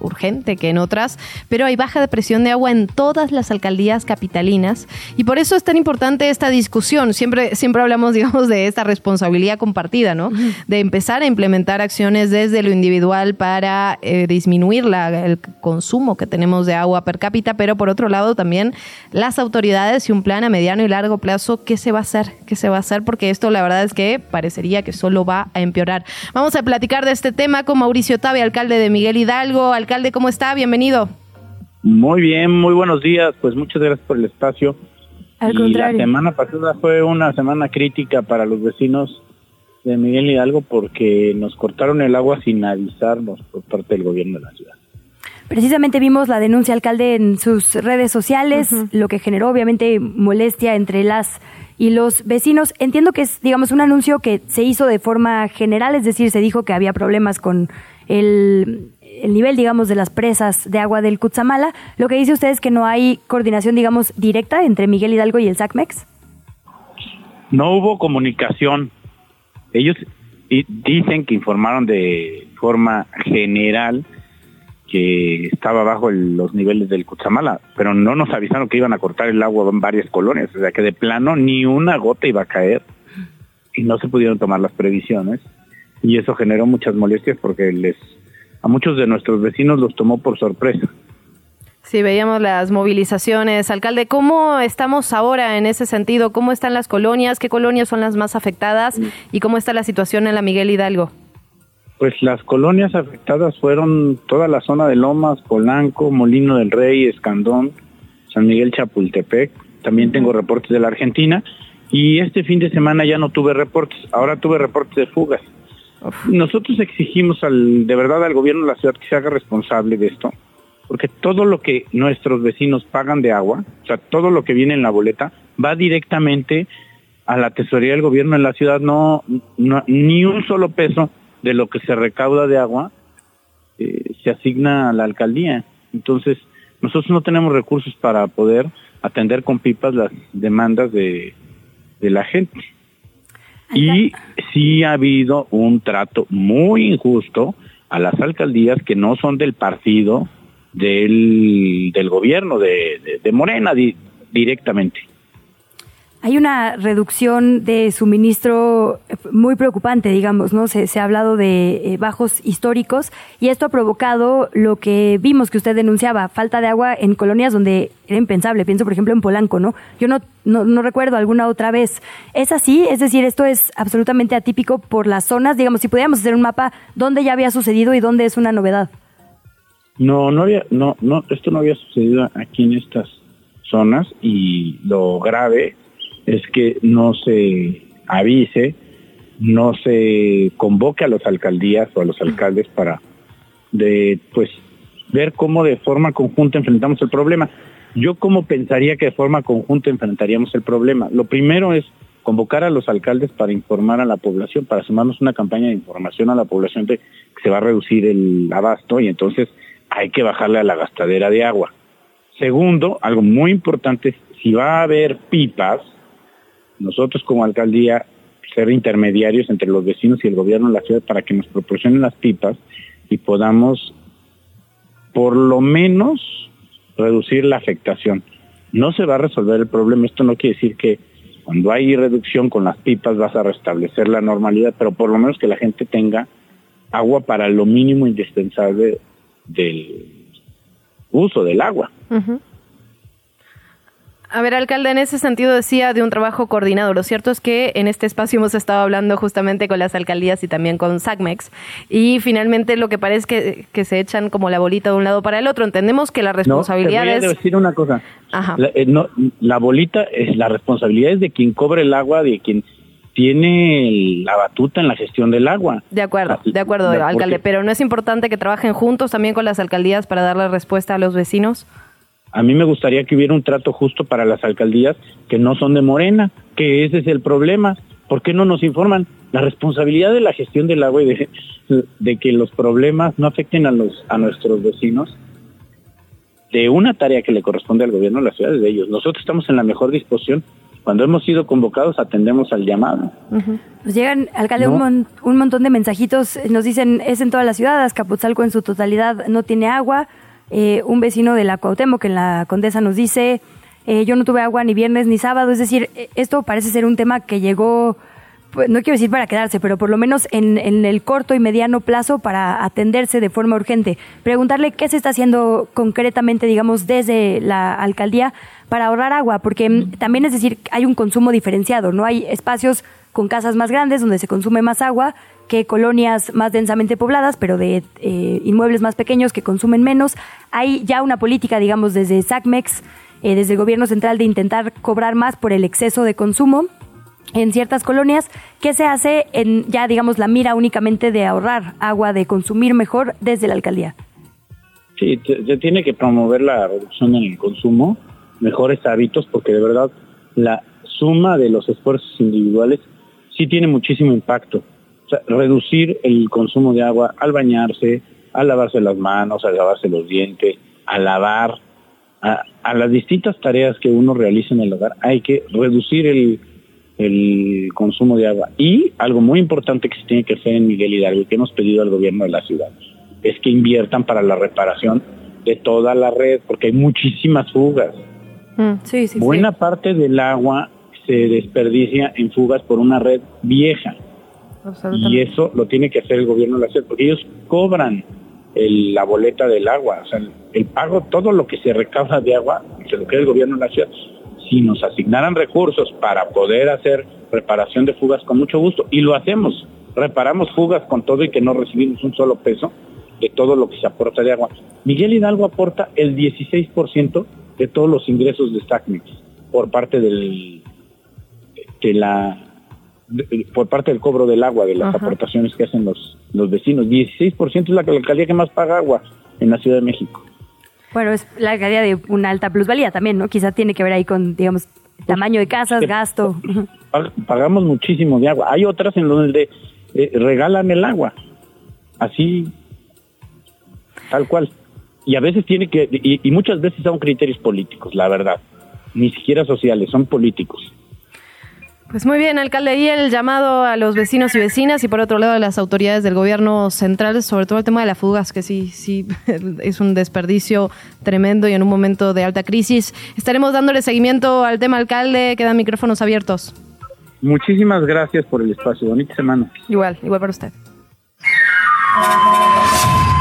urgente que en otras, pero hay baja de presión de agua en todas las alcaldías capitalinas y por eso es tan importante esta discusión. Siempre, siempre hablamos, digamos, de esta responsabilidad compartida, ¿no? De empezar a implementar acciones desde lo individual para eh, disminuir la, el consumo que tenemos de agua per cápita, pero por otro lado también las autoridades y un plan a mediano y largo plazo, ¿qué se va a hacer? ¿Qué se va a hacer? Porque esto la verdad es que parecería que solo va a empeorar. Vamos a platicar de este tema con Mauricio Tavi, alcalde de Miguel Hidalgo, alcalde, ¿cómo está? Bienvenido. Muy bien, muy buenos días. Pues muchas gracias por el espacio. Al y contrario. La semana pasada fue una semana crítica para los vecinos de Miguel Hidalgo porque nos cortaron el agua sin avisarnos por parte del gobierno de la ciudad. Precisamente vimos la denuncia alcalde en sus redes sociales, lo que generó obviamente molestia entre las y los vecinos. Entiendo que es, digamos, un anuncio que se hizo de forma general, es decir, se dijo que había problemas con el, el nivel, digamos, de las presas de agua del Cutzamala. Lo que dice usted es que no hay coordinación, digamos, directa entre Miguel Hidalgo y el SACMEX. No hubo comunicación. Ellos dicen que informaron de forma general que estaba bajo el- los niveles del Cutzamala, pero no nos avisaron que iban a cortar el agua en varias colonias, o sea que de plano ni una gota iba a caer y no se pudieron tomar las previsiones y eso generó muchas molestias porque les a muchos de nuestros vecinos los tomó por sorpresa. Sí, veíamos las movilizaciones. Alcalde, ¿cómo estamos ahora en ese sentido? ¿Cómo están las colonias? ¿Qué colonias son las más afectadas? ¿Y cómo está la situación en la Miguel Hidalgo? Pues las colonias afectadas fueron toda la zona de Lomas, Polanco, Molino del Rey, Escandón, San Miguel Chapultepec. También tengo reportes de la Argentina. Y este fin de semana ya no tuve reportes, ahora tuve reportes de fugas. Nosotros exigimos al, de verdad al gobierno de la ciudad que se haga responsable de esto, porque todo lo que nuestros vecinos pagan de agua, o sea, todo lo que viene en la boleta, va directamente a la tesorería del gobierno de la ciudad, no, no- ni un solo peso de lo que se recauda de agua eh, se asigna a la alcaldía. Entonces, nosotros no tenemos recursos para poder atender con pipas las demandas de, de la gente. Y sí ha habido un trato muy injusto a las alcaldías que no son del partido del, del gobierno, de, de- Morena di- directamente. Hay una reducción de suministro eh, muy preocupante, digamos, ¿no? Se, se ha hablado de eh, bajos históricos y esto ha provocado lo que vimos que usted denunciaba, falta de agua en colonias donde era impensable. Pienso, por ejemplo, en Polanco, ¿no? Yo no, no, recuerdo alguna otra vez. ¿Es así? Es decir, esto es absolutamente atípico por las zonas. Digamos, si pudiéramos hacer un mapa, ¿dónde ya había sucedido y dónde es una novedad? No, no había, no, no, esto no había sucedido aquí en estas zonas y lo grave es que no se avise, no se convoque a las alcaldías o a los alcaldes para de pues ver cómo de forma conjunta enfrentamos el problema. Yo cómo pensaría que de forma conjunta enfrentaríamos el problema. Lo primero es convocar a los alcaldes para informar a la población, para sumarnos una campaña de información a la población de que se va a reducir el abasto y entonces hay que bajarle a la gastadera de agua. Segundo, algo muy importante, si va a haber pipas, nosotros como alcaldía ser intermediarios entre los vecinos y el gobierno de la ciudad para que nos proporcionen las pipas y podamos por lo menos reducir la afectación. No se va a resolver el problema, esto no quiere decir que cuando hay reducción con las pipas vas a restablecer la normalidad, pero por lo menos que la gente tenga agua para lo mínimo indispensable del uso del agua. A ver, alcalde, en ese sentido decía de un trabajo coordinado. Lo cierto es que en este espacio hemos estado hablando justamente con las alcaldías y también con SACMEX y finalmente lo que parece es que, que se echan como la bolita de un lado para el otro. Entendemos que la responsabilidad no, te voy a es... decir una cosa. Ajá. La, eh, no, la bolita, es la responsabilidad es de quien cobra el agua, de quien tiene la batuta en la gestión del agua. De acuerdo, de acuerdo, alcalde, porque- pero ¿no es importante que trabajen juntos también con las alcaldías para darle respuesta a los vecinos? A mí me gustaría que hubiera un trato justo para las alcaldías que no son de Morena, que ese es el problema. ¿Por qué no nos informan? La responsabilidad de la gestión del agua y de, de que los problemas no afecten a los a nuestros vecinos de una tarea que le corresponde al gobierno de la ciudad es de ellos. Nosotros estamos en la mejor disposición. Cuando hemos sido convocados atendemos al llamado. Nos llegan, alcalde, No. un, mon- un montón de mensajitos. Nos dicen, es en todas las ciudades, Capotzalco en su totalidad no tiene agua. Eh, un vecino de la Cuauhtémoc, en la Condesa, nos dice, eh, yo no tuve agua ni viernes ni sábado. Es decir, eh, esto parece ser un tema que llegó, pues, no quiero decir para quedarse, pero por lo menos en, en el corto y mediano plazo para atenderse de forma urgente. Preguntarle qué se está haciendo concretamente, digamos, desde la alcaldía para ahorrar agua, porque mm, también es decir, hay un consumo diferenciado, ¿no? Hay espacios con casas más grandes donde se consume más agua que colonias más densamente pobladas, pero de eh, inmuebles más pequeños que consumen menos. Hay ya una política, digamos, desde SACMEX, eh, desde el gobierno central, de intentar cobrar más por el exceso de consumo en ciertas colonias. ¿Qué se hace en ya, digamos, la mira únicamente de ahorrar agua, de consumir mejor desde la alcaldía? Sí, se tiene que promover la reducción en el consumo, mejores hábitos, porque de verdad la suma de los esfuerzos individuales sí tiene muchísimo impacto. O sea, reducir el consumo de agua al bañarse, al lavarse las manos, al lavarse los dientes, a lavar, a, a las distintas tareas que uno realiza en el hogar, hay que reducir el, el consumo de agua. Y algo muy importante que se tiene que hacer en Miguel Hidalgo y que hemos pedido al gobierno de la ciudad es que inviertan para la reparación de toda la red, porque hay muchísimas fugas. sí, sí, Buena parte del agua se desperdicia en fugas por una red vieja. Y eso lo tiene que hacer el gobierno de la ciudad, porque ellos cobran el- la boleta del agua, o sea, el, el pago, todo lo que se recauda de agua, se lo queda el gobierno de la ciudad. Si nos asignaran recursos para poder hacer reparación de fugas, con mucho gusto, y lo hacemos, reparamos fugas con todo y que no recibimos un solo peso de todo lo que se aporta de agua. Miguel Hidalgo aporta el 16% de todos los ingresos de SACMEX por parte del de la por parte del cobro del agua, de las Ajá. aportaciones que hacen los, los vecinos. 16% es la alcaldía que más paga agua en la Ciudad de México. Bueno, es la alcaldía de una alta plusvalía también, ¿no? Quizá tiene que ver ahí con, digamos, tamaño de casas, gasto. Pag- Pagamos muchísimo de agua. Hay otras en donde eh, regalan el agua. Así, tal cual. Y a veces tiene que, y, y muchas veces son criterios políticos, la verdad. Ni siquiera sociales, son políticos. Pues muy bien, alcalde, ahí el llamado a los vecinos y vecinas y por otro lado a las autoridades del gobierno central, sobre todo el tema de las fugas, que sí, sí, es un desperdicio tremendo y en un momento de alta crisis. Estaremos dándole seguimiento al tema, alcalde, quedan micrófonos abiertos. Muchísimas gracias por el espacio. Bonita semana. Igual, igual para usted.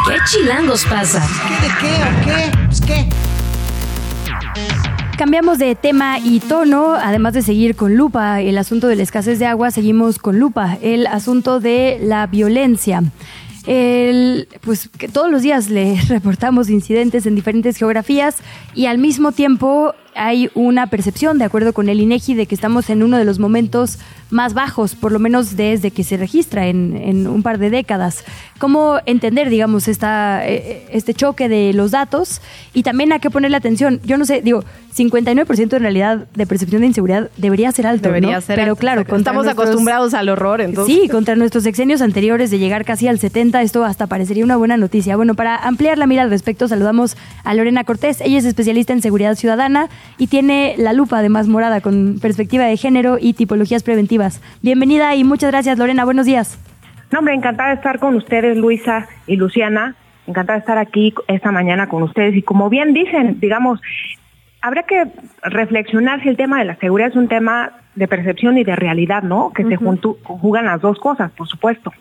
¿Qué chilangos pasa? ¿De qué o qué? Pues qué. Cambiamos de tema y tono, además de seguir con lupa el asunto de la escasez de agua, seguimos con lupa el asunto de la violencia. El, pues que todos los días le reportamos incidentes en diferentes geografías y al mismo tiempo hay una percepción, de acuerdo con el INEGI, de que estamos en uno de los momentos más bajos, por lo menos desde que se registra en, en un par de décadas. ¿Cómo entender, digamos, esta, eh, este choque de los datos? Y también a qué ponerle atención. Yo no sé, digo, 59% en realidad de percepción de inseguridad debería ser alto, Debería ¿no? ser Pero alto, claro, Estamos nuestros- acostumbrados al horror, entonces. Sí, contra nuestros sexenios anteriores de llegar casi al 70, esto hasta parecería una buena noticia. Bueno, para ampliar la mira al respecto, saludamos a Lorena Cortés. Ella es especialista en seguridad ciudadana y tiene la lupa además morada con perspectiva de género y tipologías preventivas. Bienvenida y muchas gracias, Lorena. Buenos días. No, hombre, encantada de estar con ustedes, Luisa y Luciana. Encantada de estar aquí esta mañana con ustedes. Y como bien dicen, digamos, habrá que reflexionar si el tema de la seguridad es un tema de percepción y de realidad, ¿no? Que se juntu- conjugan las dos cosas, por supuesto.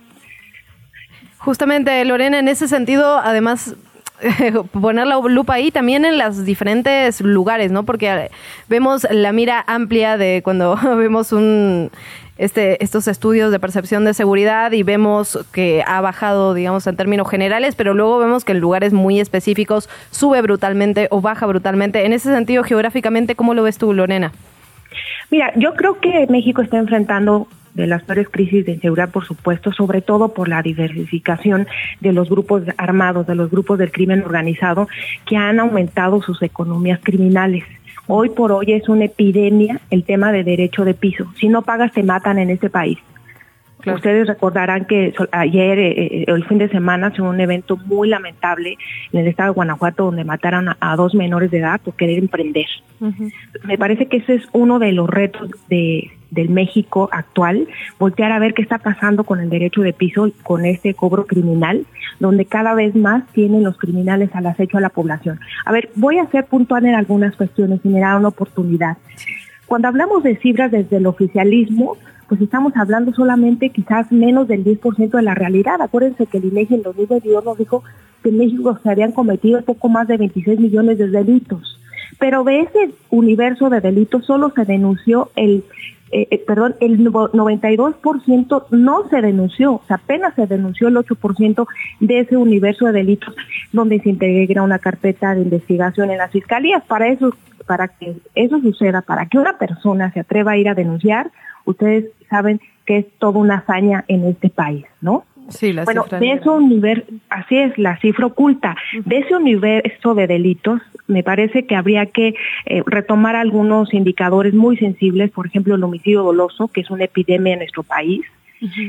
Justamente, Lorena, en ese sentido, además, poner la lupa ahí también en los diferentes lugares, ¿no? Porque vemos la mira amplia de cuando vemos un este, estos estudios de percepción de seguridad y vemos que ha bajado, digamos, en términos generales, pero luego vemos que en lugares muy específicos sube brutalmente o baja brutalmente. En ese sentido, geográficamente, ¿cómo lo ves tú, Lorena? Mira, yo creo que México está enfrentando de las peores crisis de inseguridad, por supuesto, sobre todo por la diversificación de los grupos armados, de los grupos del crimen organizado, que han aumentado sus economías criminales. Hoy por hoy es una epidemia el tema de derecho de piso. Si no pagas, te matan en este país. Ustedes recordarán que ayer, eh, eh, el fin de semana, fue un evento muy lamentable en el estado de Guanajuato donde mataron a, dos menores de edad por querer emprender. Me parece que ese es uno de los retos de, del México actual, voltear a ver qué está pasando con el derecho de piso, con este cobro criminal, donde cada vez más tienen los criminales al acecho a la población. A ver, voy a ser puntual en algunas cuestiones y me da una oportunidad. Cuando hablamos de cifras desde el oficialismo, pues estamos hablando solamente quizás menos del 10% de la realidad. Acuérdense que el INEGI en 2022 nos dijo que en México se habían cometido poco más de 26 millones de delitos. Pero de ese universo de delitos solo se denunció el, eh, eh, perdón, el 92% no se denunció, apenas se denunció el 8% de ese universo de delitos donde se integra una carpeta de investigación en las fiscalías. Para eso, para que eso suceda, para que una persona se atreva a ir a denunciar, ustedes saben que es toda una hazaña en este país, ¿no? Sí, la bueno, de ese universo, así es, la cifra oculta, de ese universo de delitos, me parece que habría que eh, retomar algunos indicadores muy sensibles, por ejemplo, el homicidio doloso, que es una epidemia en nuestro país.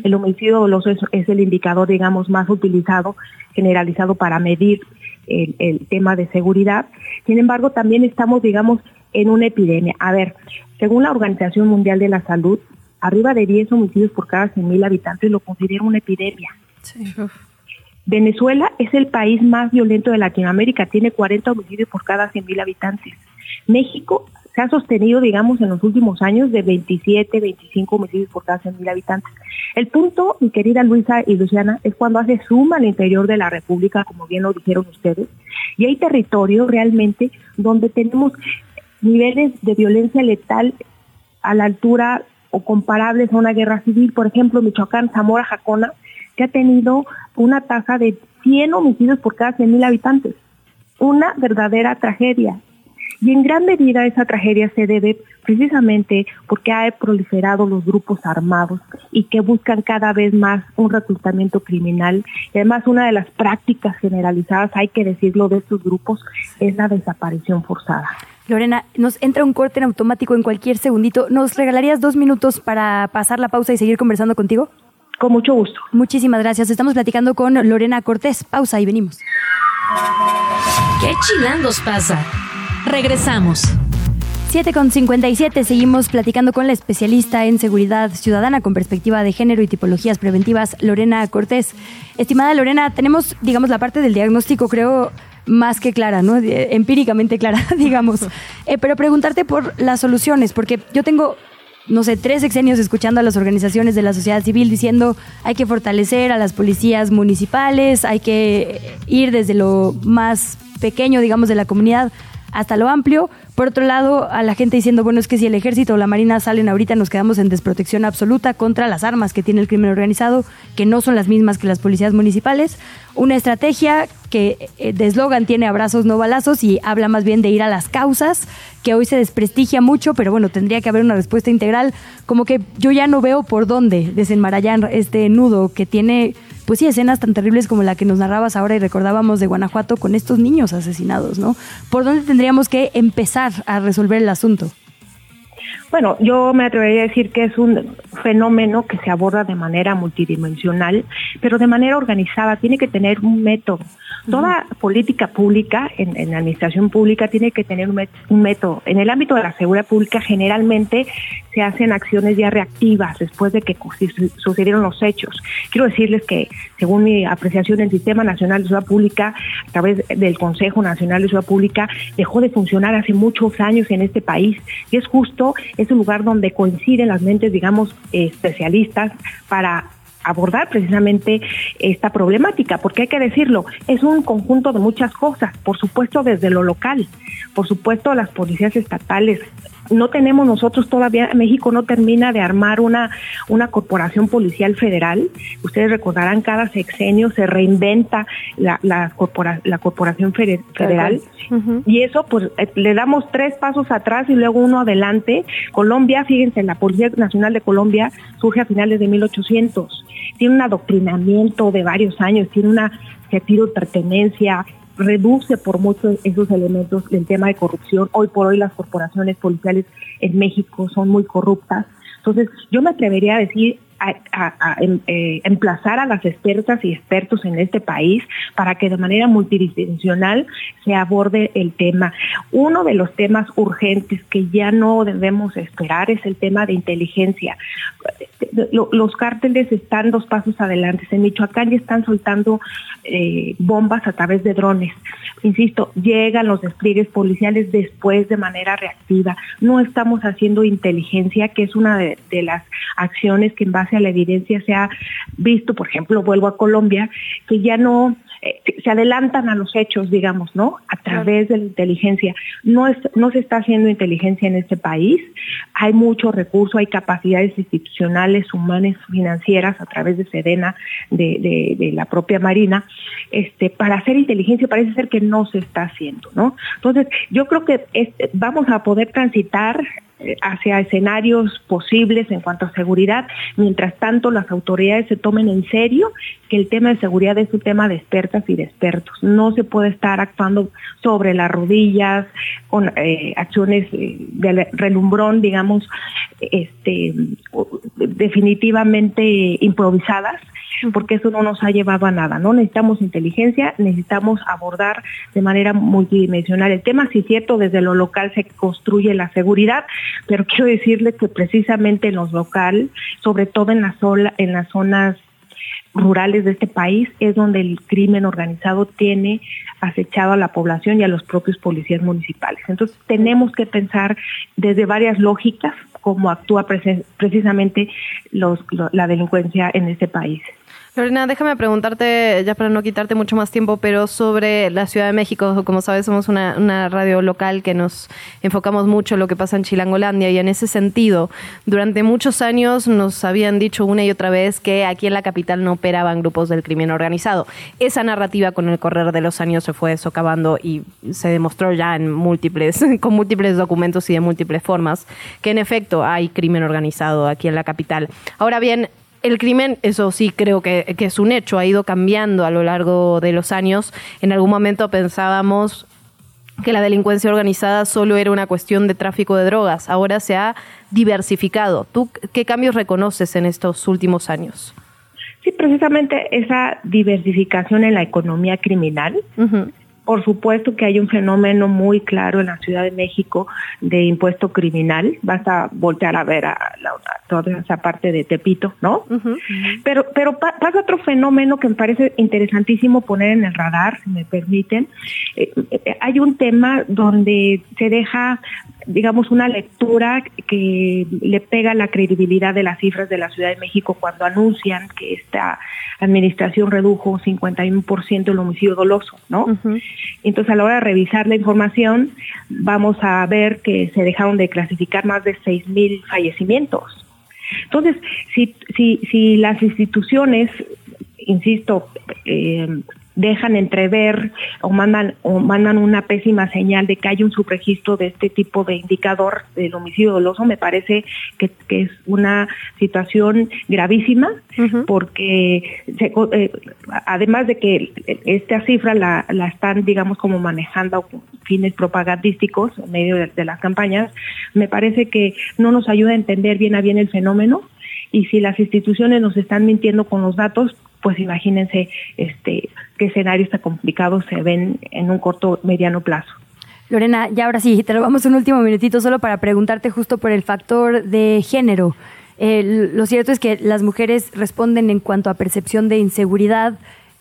El homicidio doloso es, el indicador, digamos, más utilizado, generalizado para medir el, el tema de seguridad. Sin embargo, también estamos, digamos, en una epidemia. A ver, según la Organización Mundial de la Salud, arriba de 10 homicidios por cada 100.000 habitantes lo considera una epidemia. Venezuela es el país más violento de Latinoamérica, tiene 40 homicidios por cada 100.000 habitantes. México se ha sostenido, digamos, en los últimos años de 27, 25 homicidios por cada 100.000 habitantes. El punto, mi querida Luisa y Luciana, es cuando hace suma al interior de la República, como bien lo dijeron ustedes, y hay territorio realmente donde tenemos niveles de violencia letal a la altura o comparables a una guerra civil. Por ejemplo, Michoacán, Zamora, Jacona, que ha tenido una tasa de 100 homicidios por cada 100.000 habitantes. Una verdadera tragedia. Y en gran medida esa tragedia se debe precisamente porque ha proliferado los grupos armados y que buscan cada vez más un reclutamiento criminal. Y además una de las prácticas generalizadas, hay que decirlo, de estos grupos es la desaparición forzada. Lorena, nos entra un corte en automático en cualquier segundito. ¿Nos regalarías dos minutos para pasar la pausa y seguir conversando contigo? Con mucho gusto. Muchísimas gracias. Estamos platicando con Lorena Cortés. Pausa y venimos. ¿Qué chilangos pasa? Regresamos. 7 con 57 seguimos platicando con la especialista en seguridad ciudadana con perspectiva de género y tipologías preventivas, Lorena Cortés. Estimada Lorena, tenemos, digamos, la parte del diagnóstico, creo, más que clara, ¿no? Empíricamente clara, digamos. Eh, pero preguntarte por las soluciones, porque yo tengo, no sé, tres sexenios escuchando a las organizaciones de la sociedad civil diciendo hay que fortalecer a las policías municipales, hay que ir desde lo más pequeño, digamos, de la comunidad hasta lo amplio. Por otro lado, a la gente diciendo, bueno, es que si el ejército o la marina salen ahorita nos quedamos en desprotección absoluta contra las armas que tiene el crimen organizado, que no son las mismas que las policías municipales. Una estrategia que eh, de eslogan tiene abrazos no balazos y habla más bien de ir a las causas, que hoy se desprestigia mucho, pero bueno, tendría que haber una respuesta integral. Como que yo ya no veo por dónde desenmarañar este nudo que tiene pues sí, escenas tan terribles como la que nos narrabas ahora y recordábamos de Guanajuato con estos niños asesinados, ¿no? ¿Por dónde tendríamos que empezar a resolver el asunto? Bueno, yo me atrevería a decir que es un fenómeno que se aborda de manera multidimensional, pero de manera organizada, tiene que tener un método. Toda política pública en, la administración pública tiene que tener un, método. En el ámbito de la seguridad pública generalmente se hacen acciones ya reactivas después de que sucedieron los hechos. Quiero decirles que, según mi apreciación, el Sistema Nacional de Seguridad Pública, a través del Consejo Nacional de Seguridad Pública, dejó de funcionar hace muchos años en este país. Y es justo, es un lugar donde coinciden las mentes, digamos, especialistas para abordar precisamente esta problemática, porque hay que decirlo, es un conjunto de muchas cosas, por supuesto desde lo local, por supuesto las policías estatales, no tenemos nosotros todavía, México no termina de armar una, una corporación policial federal. Ustedes recordarán, cada sexenio se reinventa la, la, la corporación federal. Y eso, pues, eh, le damos tres pasos atrás y luego uno adelante. Colombia, fíjense, la Policía Nacional de Colombia surge a finales de 1800 tiene un adoctrinamiento de varios años, tiene una sentido de pertenencia, reduce por mucho esos elementos del tema de corrupción. Hoy por hoy las corporaciones policiales en México son muy corruptas. Entonces, yo me atrevería a decir, a, em, eh, emplazar a las expertas y expertos en este país para que de manera multidimensional se aborde el tema. Uno de los temas urgentes que ya no debemos esperar es el tema de inteligencia. Los cárteles están dos pasos adelante. En Michoacán ya están soltando eh, bombas a través de drones. Insisto, llegan los despliegues policiales después de manera reactiva. No estamos haciendo inteligencia, que es una de, de las acciones que en base la evidencia se ha visto, por ejemplo, vuelvo a Colombia, que ya no eh, se adelantan a los hechos, digamos, ¿no? A través de la inteligencia. No, es, no se está haciendo inteligencia en este país. Hay mucho recurso, hay capacidades institucionales, humanas, financieras a través de Sedena, de, de, la propia Marina, este, para hacer inteligencia parece ser que no se está haciendo, ¿no? Entonces, yo creo que este, vamos a poder transitar hacia escenarios posibles en cuanto a seguridad. Mientras tanto, las autoridades se tomen en serio que el tema de seguridad es un tema de expertas y de expertos. No se puede estar actuando sobre las rodillas con eh, acciones eh, de relumbrón, digamos, este, definitivamente improvisadas porque eso no nos ha llevado a nada, ¿no? Necesitamos inteligencia, necesitamos abordar de manera multidimensional el tema, si es cierto, desde lo local se construye la seguridad, pero quiero decirles que precisamente en lo local, sobre todo en, la en las zonas rurales de este país es donde el crimen organizado tiene acechado a la población y a los propios policías municipales. Entonces tenemos que pensar desde varias lógicas cómo actúa precisamente los, la delincuencia en este país. Lorena, déjame preguntarte, ya para no quitarte mucho más tiempo, pero sobre la Ciudad de México, como sabes, somos una, radio local que nos enfocamos mucho en lo que pasa en Chilangolandia y en ese sentido, durante muchos años nos habían dicho una y otra vez que aquí en la capital no operaban grupos del crimen organizado. Esa narrativa con el correr de los años se fue socavando y se demostró ya en múltiples, con múltiples documentos y de múltiples formas, que en efecto hay crimen organizado aquí en la capital. Ahora bien, el crimen, eso sí creo que, es un hecho, ha ido cambiando a lo largo de los años. En algún momento pensábamos que la delincuencia organizada solo era una cuestión de tráfico de drogas, ahora se ha diversificado. ¿Tú qué cambios reconoces en estos últimos años? Sí, precisamente esa diversificación en la economía criminal. Por supuesto que hay un fenómeno muy claro en la Ciudad de México de impuesto criminal. Basta voltear a ver a, toda esa parte de Tepito, ¿no? Pero, pero pasa otro fenómeno que me parece interesantísimo poner en el radar, si me permiten. Eh, eh, hay un tema donde se deja digamos, una lectura que le pega la credibilidad de las cifras de la Ciudad de México cuando anuncian que esta administración redujo 51% el homicidio doloso, ¿no? Entonces, a la hora de revisar la información, vamos a ver que se dejaron de clasificar más de 6.000 fallecimientos. Entonces, si, si, si las instituciones, insisto, eh, dejan entrever o mandan o mandan una pésima señal de que hay un subregistro de este tipo de indicador del homicidio doloso me parece que, es una situación gravísima porque eh, además de que esta cifra la, la, están digamos como manejando con fines propagandísticos en medio de las campañas me parece que no nos ayuda a entender bien a bien el fenómeno y si las instituciones nos están mintiendo con los datos, pues imagínense este qué escenarios tan complicados se ven en un corto mediano plazo. Lorena, ya ahora sí, te lo vamos un último minutito solo para preguntarte justo por el factor de género. lo cierto es que las mujeres responden en cuanto a percepción de inseguridad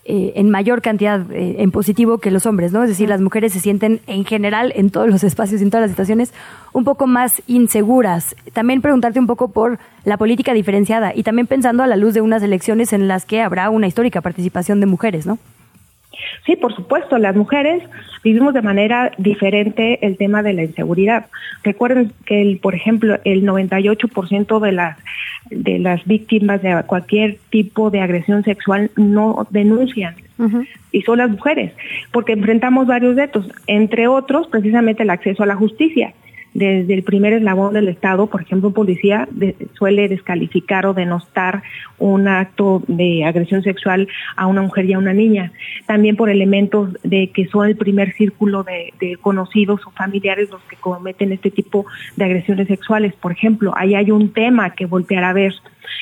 eh, en mayor cantidad eh, en positivo que los hombres, ¿no? Es decir, las mujeres se sienten en general en todos los espacios, en todas las situaciones, un poco más inseguras. También preguntarte un poco por la política diferenciada y también pensando a la luz de unas elecciones en las que habrá una histórica participación de mujeres, ¿no? Sí, por supuesto, las mujeres vivimos de manera diferente el tema de la inseguridad. Recuerden que, el, por ejemplo, el 98% de las de las víctimas de cualquier tipo de agresión sexual no denuncian y son las mujeres, porque enfrentamos varios retos, entre otros precisamente el acceso a la justicia desde el primer eslabón del Estado, por ejemplo, un policía suele descalificar o denostar un acto de agresión sexual a una mujer y a una niña. También por elementos de que son el primer círculo de, de conocidos o familiares los que cometen este tipo de agresiones sexuales. Por ejemplo, ahí hay un tema que voltear a ver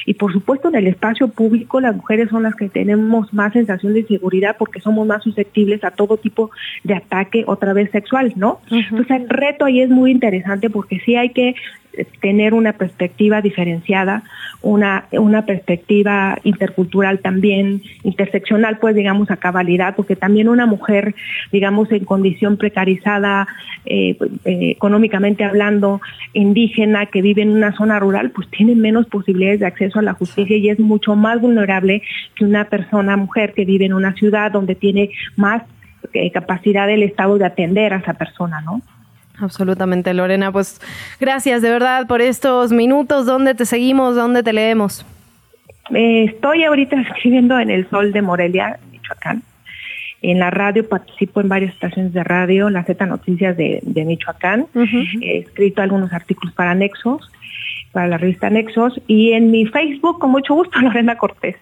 y por supuesto en el espacio público las mujeres son las que tenemos más sensación de inseguridad porque somos más susceptibles a todo tipo de ataque otra vez sexual, ¿no? Entonces el reto ahí es muy interesante porque sí hay que tener una perspectiva diferenciada, una, una perspectiva intercultural también, interseccional, pues digamos a cabalidad, porque también una mujer, digamos, en condición precarizada, eh, eh, económicamente hablando, indígena, que vive en una zona rural, pues tiene menos posibilidades de acceso a la justicia y es mucho más vulnerable que una persona, mujer, que vive en una ciudad donde tiene más eh, capacidad del Estado de atender a esa persona, ¿no? Absolutamente, Lorena. Pues gracias de verdad por estos minutos. ¿Dónde te seguimos? ¿Dónde te leemos? Eh, estoy ahorita escribiendo en El Sol de Morelia, Michoacán. En la radio participo en varias estaciones de radio, la Z Noticias de, Michoacán. He escrito algunos artículos para Nexos, para la revista Nexos. Y en mi Facebook, con mucho gusto, Lorena Cortés.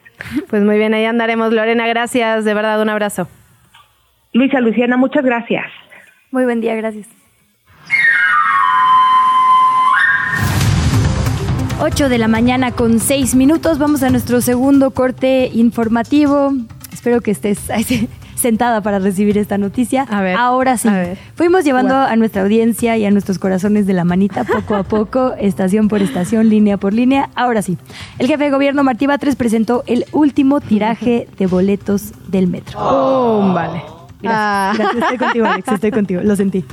Pues muy bien, ahí andaremos. Lorena, gracias. De verdad, un abrazo. Luisa Luciana, muchas gracias. Muy buen día, gracias. 8 de la mañana con 6 minutos. Vamos a nuestro segundo corte informativo. Espero que estés sentada para recibir esta noticia. A ver. Ahora sí. Fuimos llevando a nuestra audiencia y a nuestros corazones de la manita poco a poco, estación por estación, línea por línea. Ahora sí. El jefe de gobierno Martí Batres presentó el último tiraje de boletos del metro. Oh, vale. Ah. Gracias, Estoy contigo, Alex. Estoy contigo. Lo sentí.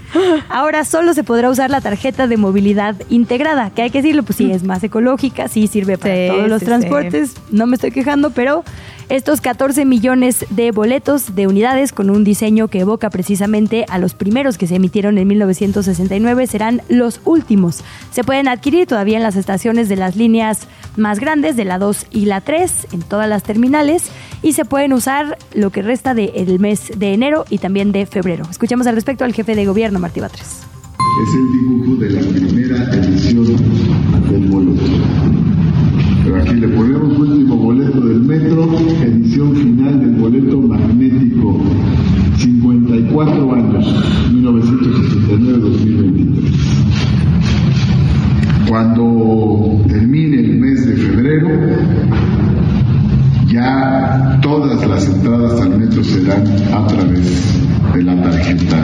Ahora solo se podrá usar la tarjeta de movilidad integrada, que hay que decirlo, pues sí, es más ecológica, sí sirve para todos los transportes. No me estoy quejando, pero estos 14 millones de boletos de unidades con un diseño que evoca precisamente a los primeros que se emitieron en 1969 serán los últimos. Se pueden adquirir todavía en las estaciones de las líneas más grandes, de la 2 y la 3, en todas las terminales, y se pueden usar lo que resta del mes de enero y también de febrero. Escuchamos al respecto al jefe de gobierno, Martí Batres. Es el dibujo de la primera edición del boleto. Pero aquí le ponemos metro, edición final del boleto magnético, 54 años, 1969-2023. Cuando termine el mes de febrero, ya todas las entradas al metro serán a través de la tarjeta,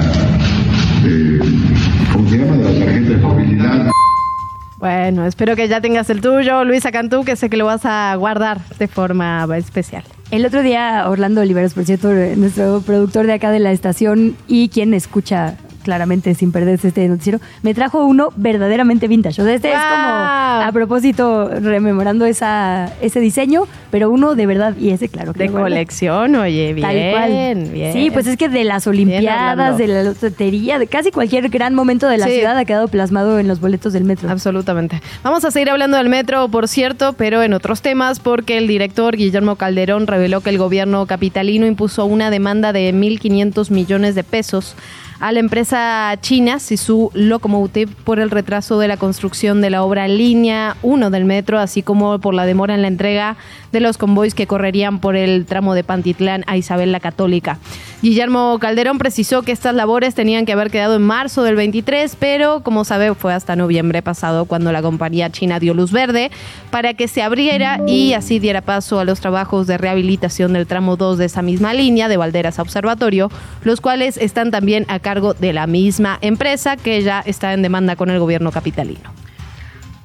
Bueno, espero que ya tengas el tuyo, Luisa Cantú, que sé que lo vas a guardar de forma especial. El otro día, Orlando Oliveros, por cierto, nuestro productor de acá de la estación y quien escucha claramente sin perderse este noticiero, me trajo uno verdaderamente vintage. O sea, este es como a propósito rememorando esa, ese diseño, pero uno de verdad, y ese claro. de colección, oye, bien, Tal cual. bien. Sí, pues es que de las Olimpiadas, de la lotería, de casi cualquier gran momento de la ciudad ha quedado plasmado en los boletos del metro. Absolutamente. Vamos a seguir hablando del metro, por cierto, pero en otros temas, porque el director Guillermo Calderón reveló que el gobierno capitalino impuso una demanda de 1.500 millones de pesos a la empresa china Sisu Locomotive por el retraso de la construcción de la obra línea 1 del metro, así como por la demora en la entrega de los convoys que correrían por el tramo de Pantitlán a Isabel la Católica. Guillermo Calderón precisó que estas labores tenían que haber quedado en marzo del 23, pero como sabe fue hasta noviembre pasado cuando la compañía china dio luz verde para que se abriera y así diera paso a los trabajos de rehabilitación del tramo 2 de esa misma línea de Valderas a Observatorio, los cuales están también a cargo de la misma empresa que ya está en demanda con el gobierno capitalino.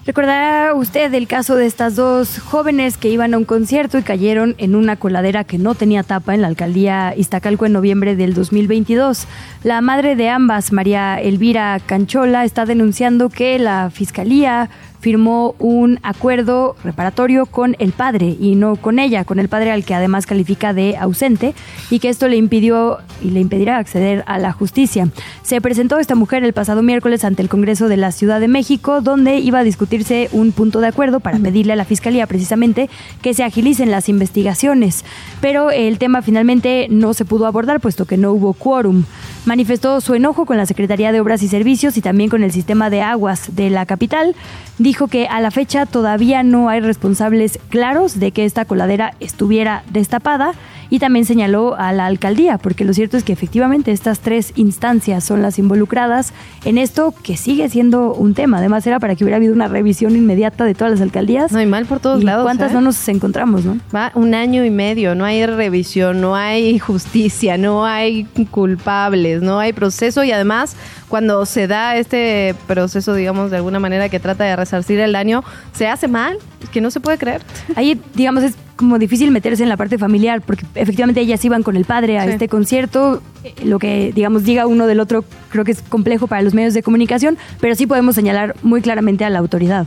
Recordará usted el caso de estas dos jóvenes que iban a un concierto y cayeron en una coladera que no tenía tapa en la alcaldía Iztacalco en noviembre del 2022. La madre de ambas, María Elvira Canchola, está denunciando que la fiscalía firmó un acuerdo reparatorio con el padre y no con ella, con el padre al que además califica de ausente y que esto le impidió y le impedirá acceder a la justicia. Se presentó esta mujer el pasado miércoles ante el Congreso de la Ciudad de México donde iba a discutirse un punto de acuerdo para pedirle a la Fiscalía precisamente que se agilicen las investigaciones, pero el tema finalmente no se pudo abordar puesto que no hubo quórum. Manifestó su enojo con la Secretaría de Obras y Servicios y también con el sistema de aguas de la capital dijo que a la fecha todavía no hay responsables claros de que esta coladera estuviera destapada y también señaló a la alcaldía, porque lo cierto es que efectivamente estas tres instancias son las involucradas en esto que sigue siendo un tema. Además era para que hubiera habido una revisión inmediata de todas las alcaldías. No hay mal por todos ¿Y lados. ¿Cuántas ¿eh? no nos encontramos, no? Va un año y medio, no hay revisión, no hay justicia, no hay culpables, no hay proceso y además cuando se da este proceso, digamos, de alguna manera que trata de resarcir el daño, se hace mal, que no se puede creer. Ahí, digamos, es como difícil meterse en la parte familiar, porque efectivamente ellas iban con el padre a Sí. este concierto. Eh, Lo que, digamos, diga uno del otro creo que es complejo para los medios de comunicación, pero sí podemos señalar muy claramente a la autoridad.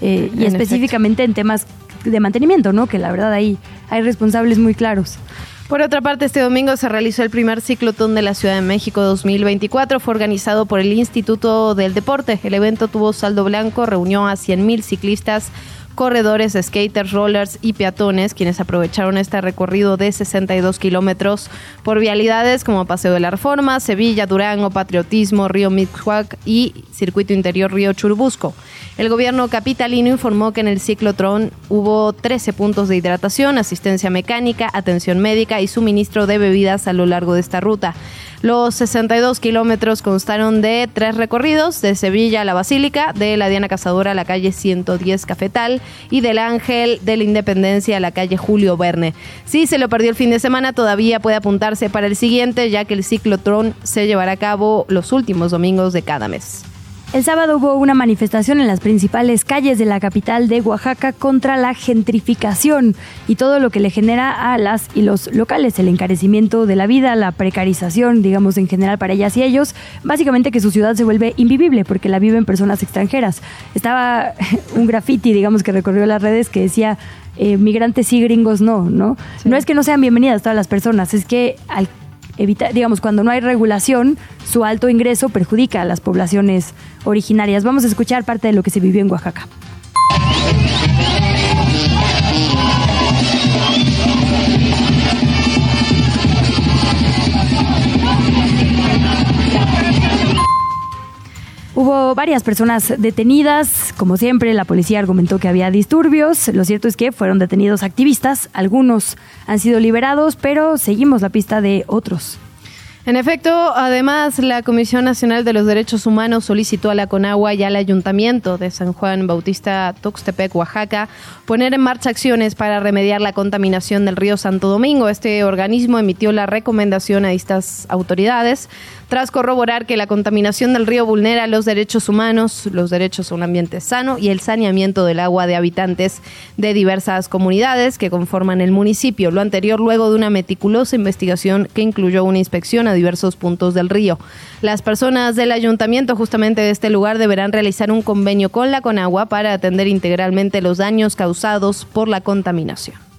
Eh, y En específicamente en temas de mantenimiento, ¿no? Que la verdad ahí hay responsables muy claros. Por otra parte, este domingo se realizó el primer ciclotón de la Ciudad de México 2024. Fue organizado por el Instituto del Deporte. El evento tuvo saldo blanco, reunió a 100.000 ciclistas, corredores, skaters, rollers y peatones, quienes aprovecharon este recorrido de 62 kilómetros por vialidades como Paseo de la Reforma, Sevilla, Durango, Patriotismo, Río Mixhuac y Circuito Interior Río Churubusco. El gobierno capitalino informó que en el ciclotrón hubo 13 puntos de hidratación, asistencia mecánica, atención médica y suministro de bebidas a lo largo de esta ruta. Los 62 kilómetros constaron de tres recorridos, de Sevilla a la Basílica, de la Diana Cazadora a la calle 110 Cafetal y del Ángel de la Independencia a la calle Julio Verne. Si se lo perdió el fin de semana, todavía puede apuntarse para el siguiente, ya que el ciclotrón se llevará a cabo los últimos domingos de cada mes. El sábado hubo una manifestación en las principales calles de la capital de Oaxaca contra la gentrificación y todo lo que le genera a las y los locales, el encarecimiento de la vida, la precarización, digamos en general para ellas y ellos, básicamente que su ciudad se vuelve invivible porque la viven personas extranjeras. Estaba un graffiti, digamos, que recorrió las redes que decía eh, migrantes sí, gringos no, ¿no? No es que no sean bienvenidas todas las personas, es que al evitar, digamos, cuando no hay regulación, su alto ingreso perjudica a las poblaciones originarias. Vamos a escuchar parte de lo que se vivió en Oaxaca. Hubo varias personas detenidas, como siempre la policía argumentó que había disturbios, lo cierto es que fueron detenidos activistas, algunos han sido liberados, pero seguimos la pista de otros. En efecto, además, la Comisión Nacional de los Derechos Humanos solicitó a la Conagua y al Ayuntamiento de San Juan Bautista Tuxtepec, Oaxaca, poner en marcha acciones para remediar la contaminación del río Santo Domingo. Este organismo emitió la recomendación a estas autoridades tras corroborar que la contaminación del río vulnera los derechos humanos, los derechos a un ambiente sano y el saneamiento del agua de habitantes de diversas comunidades que conforman el municipio. Lo anterior luego de una meticulosa investigación que incluyó una inspección a diversos puntos del río. Las personas del ayuntamiento justamente de este lugar deberán realizar un convenio con la Conagua para atender integralmente los daños causados por la contaminación.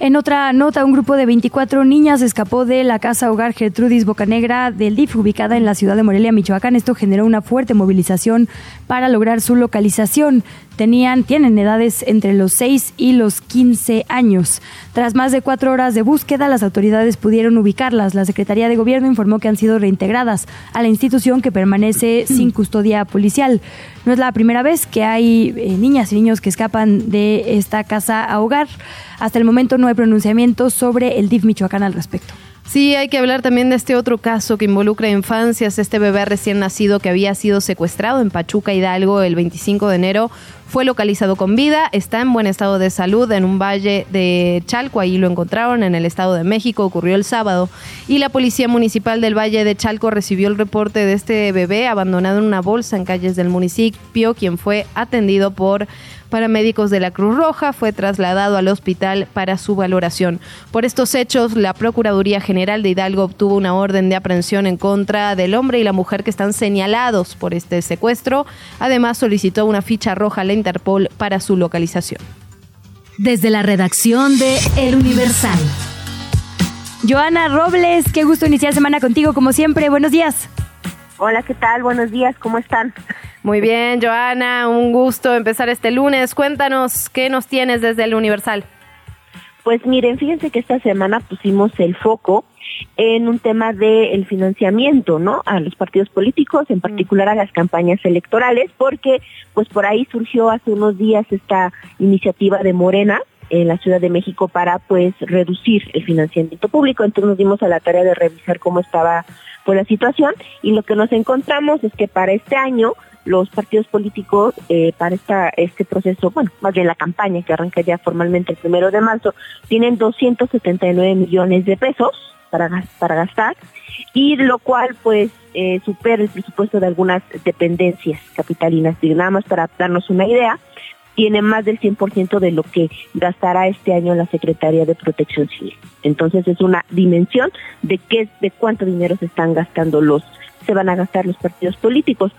En otra nota, un grupo de 24 niñas escapó de la casa hogar Gertrudis Bocanegra del DIF, ubicada en la ciudad de Morelia, Michoacán. Esto generó una fuerte movilización para lograr su localización. Tenían, tienen edades entre los 6 y los 15 años. Tras más de cuatro horas de búsqueda, las autoridades pudieron ubicarlas. La Secretaría de Gobierno informó que han sido reintegradas a la institución que permanece sin custodia policial. No es la primera vez que hay eh, niñas y niños que escapan de esta casa a hogar. Hasta el momento no hay pronunciamiento sobre el DIF Michoacán al respecto. Sí, hay que hablar también de este otro caso que involucra infancias. Este bebé recién nacido que había sido secuestrado en Pachuca Hidalgo el 25 de enero fue localizado con vida, está en buen estado de salud en un valle de Chalco, ahí lo encontraron en el Estado de México, ocurrió el sábado, y la Policía Municipal del Valle de Chalco recibió el reporte de este bebé abandonado en una bolsa en calles del municipio, quien fue atendido por paramédicos de la Cruz Roja, fue trasladado al hospital para su valoración. Por estos hechos, la Procuraduría General de Hidalgo obtuvo una orden de aprehensión en contra del hombre y la mujer que están señalados por este secuestro. Además, solicitó una ficha roja a la Interpol para su localización. Desde la redacción de El Universal. Joana Robles, qué gusto iniciar semana contigo como siempre. Buenos días. Hola, ¿qué tal? Buenos días, ¿cómo están? Muy bien, Joana, un gusto empezar este lunes. Cuéntanos, ¿qué nos tienes desde el Universal? Pues miren, fíjense que esta semana pusimos el foco en un tema del financiamiento, ¿no? A los partidos políticos, en particular a las campañas electorales, porque pues por ahí surgió hace unos días esta iniciativa de Morena en la Ciudad de México para pues reducir el financiamiento público. Entonces nos dimos a la tarea de revisar cómo estaba pues la situación y lo que nos encontramos es que para este año los partidos políticos eh, para este proceso, bueno, más bien la campaña que arranca ya formalmente el primero de marzo, tienen 279 millones de pesos para, para gastar y lo cual pues eh, supera el presupuesto de algunas dependencias capitalinas. Y nada más para darnos una idea, tiene más del 100% de lo que gastará este año la Secretaría de Protección Civil. Entonces es una dimensión de qué, de cuánto dinero se están gastando los se van a gastar los partidos políticos.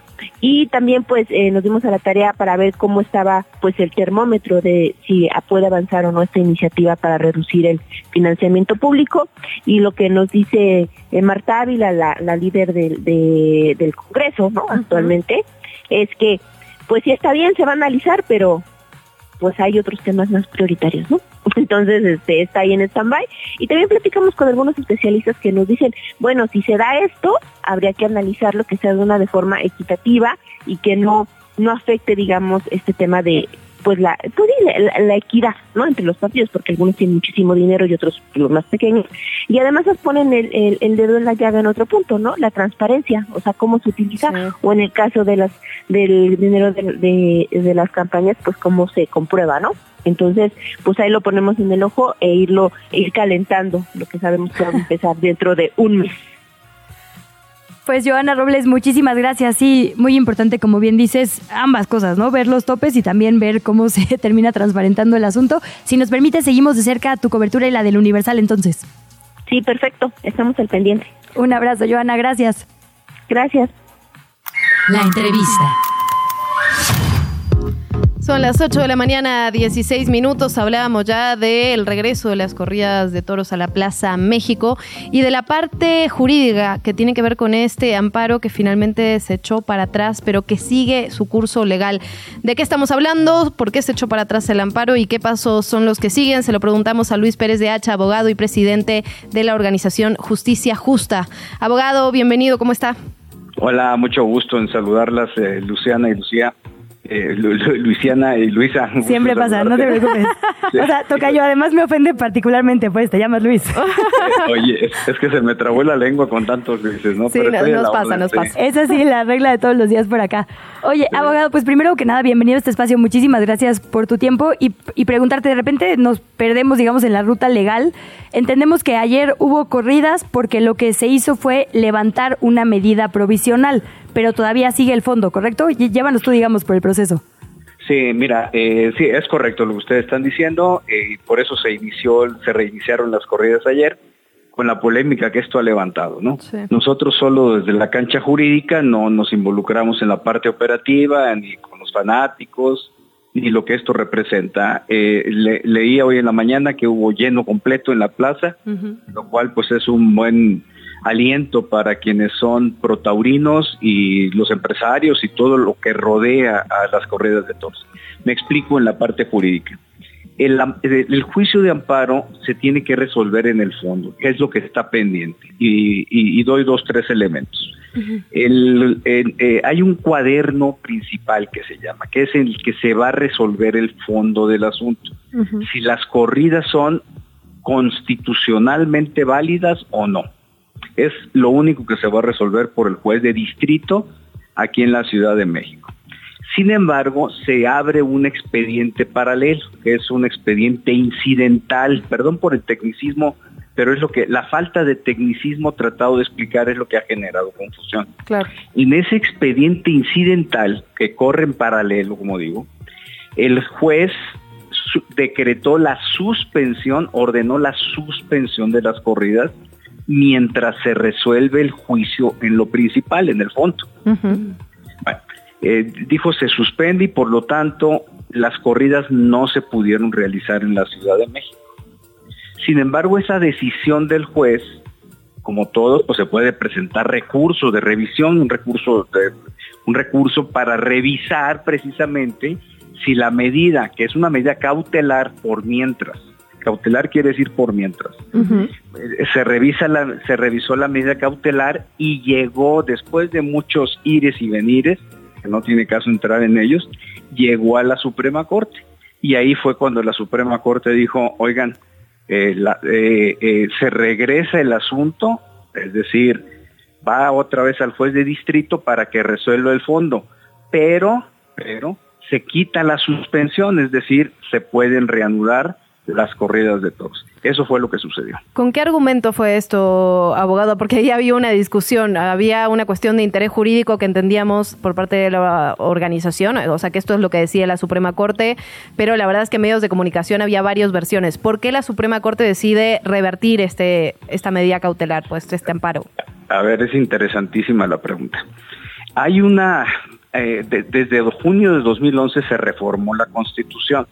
Y también pues eh, nos dimos a la tarea para ver cómo estaba pues el termómetro de si puede avanzar o no esta iniciativa para reducir el financiamiento público. Y lo que nos dice eh, Marta Ávila, la, la líder del, del Congreso ¿no? actualmente, es que pues sí está bien, se va a analizar, pero pues hay otros temas más prioritarios, ¿no? Entonces, este, está ahí en stand-by. Y también platicamos con algunos especialistas que nos dicen, bueno, si se da esto, habría que analizarlo que sea de una de forma equitativa y que no, no afecte, digamos, este tema de pues la, pues la, equidad no entre los partidos porque algunos tienen muchísimo dinero y otros los más pequeños. Y además nos ponen el, el, dedo en la llaga en otro punto no la transparencia o sea cómo se utiliza o en el caso de las del dinero de, de, las campañas pues cómo se comprueba no entonces, pues ahí lo ponemos en el ojo e irlo, ir calentando, lo que sabemos que va a empezar dentro de un mes. Pues Joana Robles, muchísimas gracias. Sí, muy importante, como bien dices, ambas cosas, ¿no? Ver los topes y también ver cómo se termina transparentando el asunto. Si nos permite, seguimos de cerca tu cobertura y la del Universal entonces. Sí, perfecto. Estamos al pendiente. Un abrazo, Joana. Gracias. Gracias. La entrevista. Son las 8 de la mañana, 16 minutos. Hablábamos ya del regreso de las corridas de toros a la Plaza México y de la parte jurídica que tiene que ver con este amparo que finalmente se echó para atrás, pero que sigue su curso legal. ¿De qué estamos hablando? ¿Por qué se echó para atrás el amparo y qué pasos son los que siguen? Se lo preguntamos a Luis Pérez de Hacha, abogado y presidente de la organización Justicia Justa. Abogado, bienvenido, ¿cómo está? Hola, mucho gusto en saludarlas, eh, Luciana y Lucía eh, Luisiana y Luisa. Siempre pasa, no te preocupes. O sea, toca yo, además me ofende particularmente, pues te llamas Luis. Oye, es, que se me trabó la lengua con tantos Luises, ¿no? Sí, nos pasa, nos pasa. Esa sí, la regla de todos los días por acá. Oye, abogado, pues primero que nada, bienvenido a este espacio. Muchísimas gracias por tu tiempo y, y preguntarte, de repente nos perdemos, digamos, en la ruta legal. Entendemos que ayer hubo corridas porque lo que se hizo fue levantar una medida provisional pero todavía sigue el fondo, ¿correcto? Llévanos tú, digamos, por el proceso. Sí, mira, eh, sí, es correcto lo que ustedes están diciendo, y eh, por eso se inició, se reiniciaron las corridas ayer, con la polémica que esto ha levantado, ¿no? Nosotros solo desde la cancha jurídica no nos involucramos en la parte operativa, ni con los fanáticos, ni lo que esto representa. Eh, leía hoy en la mañana que hubo lleno completo en la plaza, lo cual pues es un buen aliento para quienes son protaurinos y los empresarios y todo lo que rodea a las corridas de toros. Me explico en la parte jurídica. El, juicio de amparo se tiene que resolver en el fondo, que es lo que está pendiente. Y, doy dos, tres elementos. Eh, hay un cuaderno principal que se llama, que es el que se va a resolver el fondo del asunto. Si las corridas son constitucionalmente válidas o no. Es lo único que se va a resolver por el juez de distrito aquí en la Ciudad de México. Sin embargo, se abre un expediente paralelo, que es un expediente incidental, perdón por el tecnicismo, pero es lo que la falta de tecnicismo tratado de explicar es lo que ha generado confusión. Claro. En ese expediente incidental que corre en paralelo, como digo, el juez decretó la suspensión, ordenó la suspensión de las corridas mientras se resuelve el juicio en lo principal, en el fondo. Bueno, eh, dijo se suspende y por lo tanto las corridas no se pudieron realizar en la Ciudad de México. Sin embargo, esa decisión del juez, como todo, pues se puede presentar recurso de revisión, un recurso, de- un recurso para revisar precisamente si la medida, que es una medida cautelar por mientras, cautelar quiere decir por mientras, eh, se revisa la, se revisó la medida cautelar y llegó después de muchos ires y venires, que no tiene caso entrar en ellos, llegó a la Suprema Corte. Y ahí fue cuando la Suprema Corte dijo, oigan, eh, la- eh, eh, se regresa el asunto, es decir, va otra vez al juez de distrito para que resuelva el fondo, pero, pero se quita la suspensión, es decir, se pueden reanudar las corridas de toros. Eso fue lo que sucedió. ¿Con qué argumento fue esto, abogado? Porque ahí había una discusión, había una cuestión de interés jurídico que entendíamos por parte de la organización, o sea que esto es lo que decía la Suprema Corte, pero la verdad es que en medios de comunicación había varias versiones. ¿Por qué la Suprema Corte decide revertir este esta medida cautelar, pues este amparo? A ver, es interesantísima la pregunta. Hay una, eh, de- desde junio de 2011 se reformó la Constitución.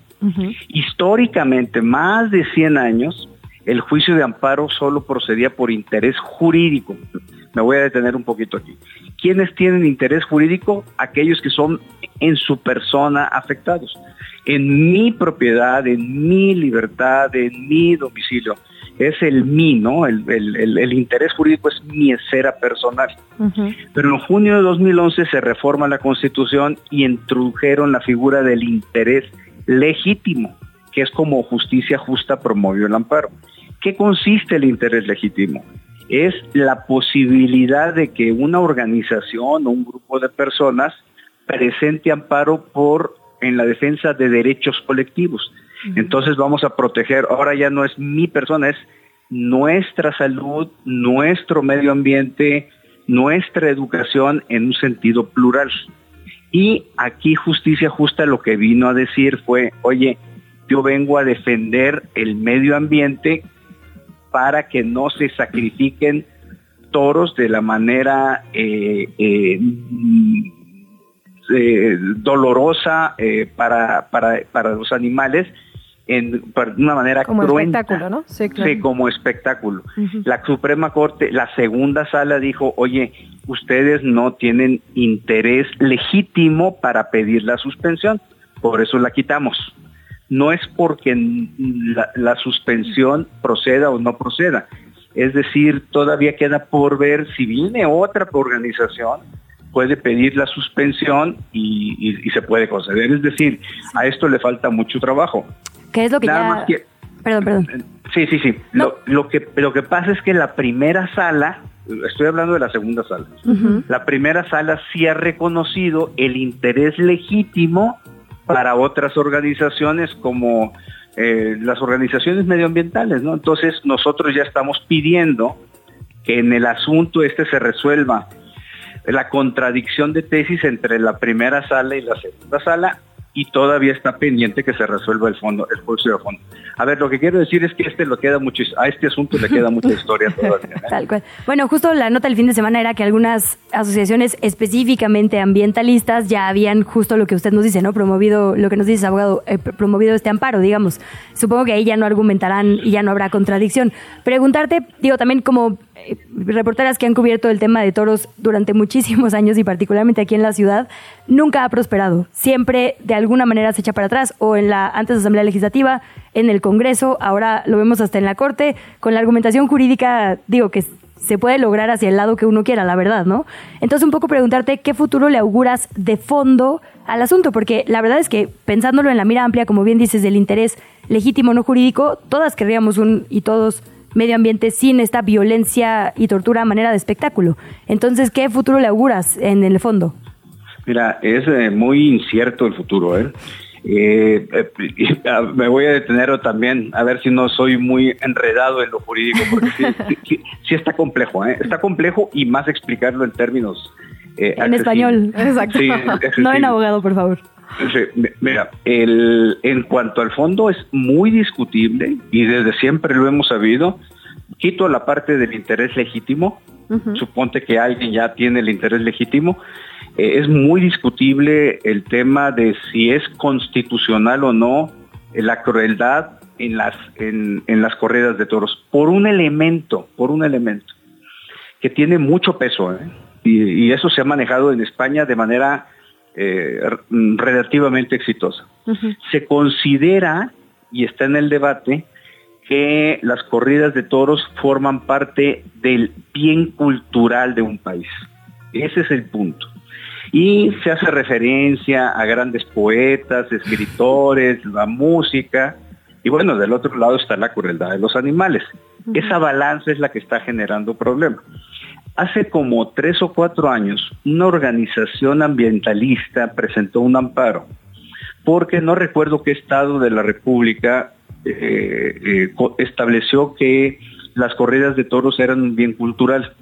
Históricamente, más de 100 años, el juicio de amparo solo procedía por interés jurídico. Me voy a detener un poquito aquí. ¿Quiénes tienen interés jurídico? Aquellos que son en su persona afectados. En mi propiedad, en mi libertad, en mi domicilio. Es el mí, ¿no? El, el- el- el interés jurídico es mi esfera personal. Pero en junio de 2011 se reforma la Constitución y introdujeron la figura del interés legítimo, que es como justicia justa promovió el amparo. ¿Qué consiste el interés legítimo? Es la posibilidad de que una organización o un grupo de personas presente amparo por en la defensa de derechos colectivos. Entonces vamos a proteger, ahora ya no es mi persona, es nuestra salud, nuestro medio ambiente, nuestra educación en un sentido plural. Y aquí Justicia Justa lo que vino a decir fue, oye, yo vengo a defender el medio ambiente para que no se sacrifiquen toros de la manera eh, eh, mm, eh, dolorosa para, para, para los animales en, una manera Como cruenta. espectáculo, ¿no? Sí, claro. Sí, como espectáculo. La Suprema Corte, la segunda sala dijo, oye, ustedes no tienen interés legítimo para pedir la suspensión, por eso la quitamos. No es porque la, la suspensión proceda o no proceda. Es decir, todavía queda por ver si viene otra organización, puede pedir la suspensión y, y- y se puede conceder. Es decir, a esto le falta mucho trabajo. ¿Qué es lo que Nada ya... más que- Perdón, perdón. Sí, sí, sí. Lo, lo que, lo que pasa es que la primera sala, estoy hablando de la segunda sala, la primera sala sí ha reconocido el interés legítimo para otras organizaciones como eh, las organizaciones medioambientales, ¿no? Entonces nosotros ya estamos pidiendo que en el asunto este se resuelva la contradicción de tesis entre la primera sala y la segunda sala y todavía está pendiente que se resuelva el fondo, el juicio de fondo. A ver, lo que quiero decir es que este lo queda mucho, a este asunto le queda mucha historia todavía. ¿eh? Tal cual. Bueno, justo la nota del fin de semana era que algunas asociaciones específicamente ambientalistas ya habían justo lo que usted nos dice, ¿no? Promovido, lo que nos dice abogado, eh, pr- promovido este amparo, digamos. Supongo que ahí ya no argumentarán y ya no habrá contradicción. Preguntarte, digo, también como reporteras que han cubierto el tema de toros durante muchísimos años y particularmente aquí en la ciudad, nunca ha prosperado. Siempre de alguna manera se echa para atrás o en la antes Asamblea Legislativa, en el Congreso, ahora lo vemos hasta en la Corte, con la argumentación jurídica, digo que se puede lograr hacia el lado que uno quiera, la verdad, ¿no? Entonces un poco preguntarte qué futuro le auguras de fondo al asunto, porque la verdad es que pensándolo en la mira amplia, como bien dices, del interés legítimo no jurídico, todas querríamos un y todos medio ambiente sin esta violencia y tortura a manera de espectáculo. Entonces, ¿qué futuro le auguras en el fondo? Mira, es eh, muy incierto el futuro, ¿eh? Eh, eh, me voy a detener también a ver si no soy muy enredado en lo jurídico, porque sí, sí- sí- sí está complejo, ¿eh? está complejo y más explicarlo en términos eh, En español. Exacto. Sí, no en abogado, por favor. Sí, mira, el, en cuanto al fondo es muy discutible y desde siempre lo hemos sabido. Quito la parte del interés legítimo, suponte que alguien ya tiene el interés legítimo. Eh, es muy discutible el tema de si es constitucional o no eh, la crueldad en las, en, en las corridas de toros, por un elemento, por un elemento que tiene mucho peso, ¿eh? y, y eso se ha manejado en España de manera eh, r- relativamente exitosa. Se considera, y está en el debate, que las corridas de toros forman parte del bien cultural de un país. Ese es el punto. Y se hace referencia a grandes poetas, escritores, la música, y bueno, del otro lado está la crueldad de los animales. Esa balanza es la que está generando problemas. Hace como tres o cuatro años, una organización ambientalista presentó un amparo, porque no recuerdo qué estado de la República eh, eh, estableció que las corridas de toros eran un bien cultural.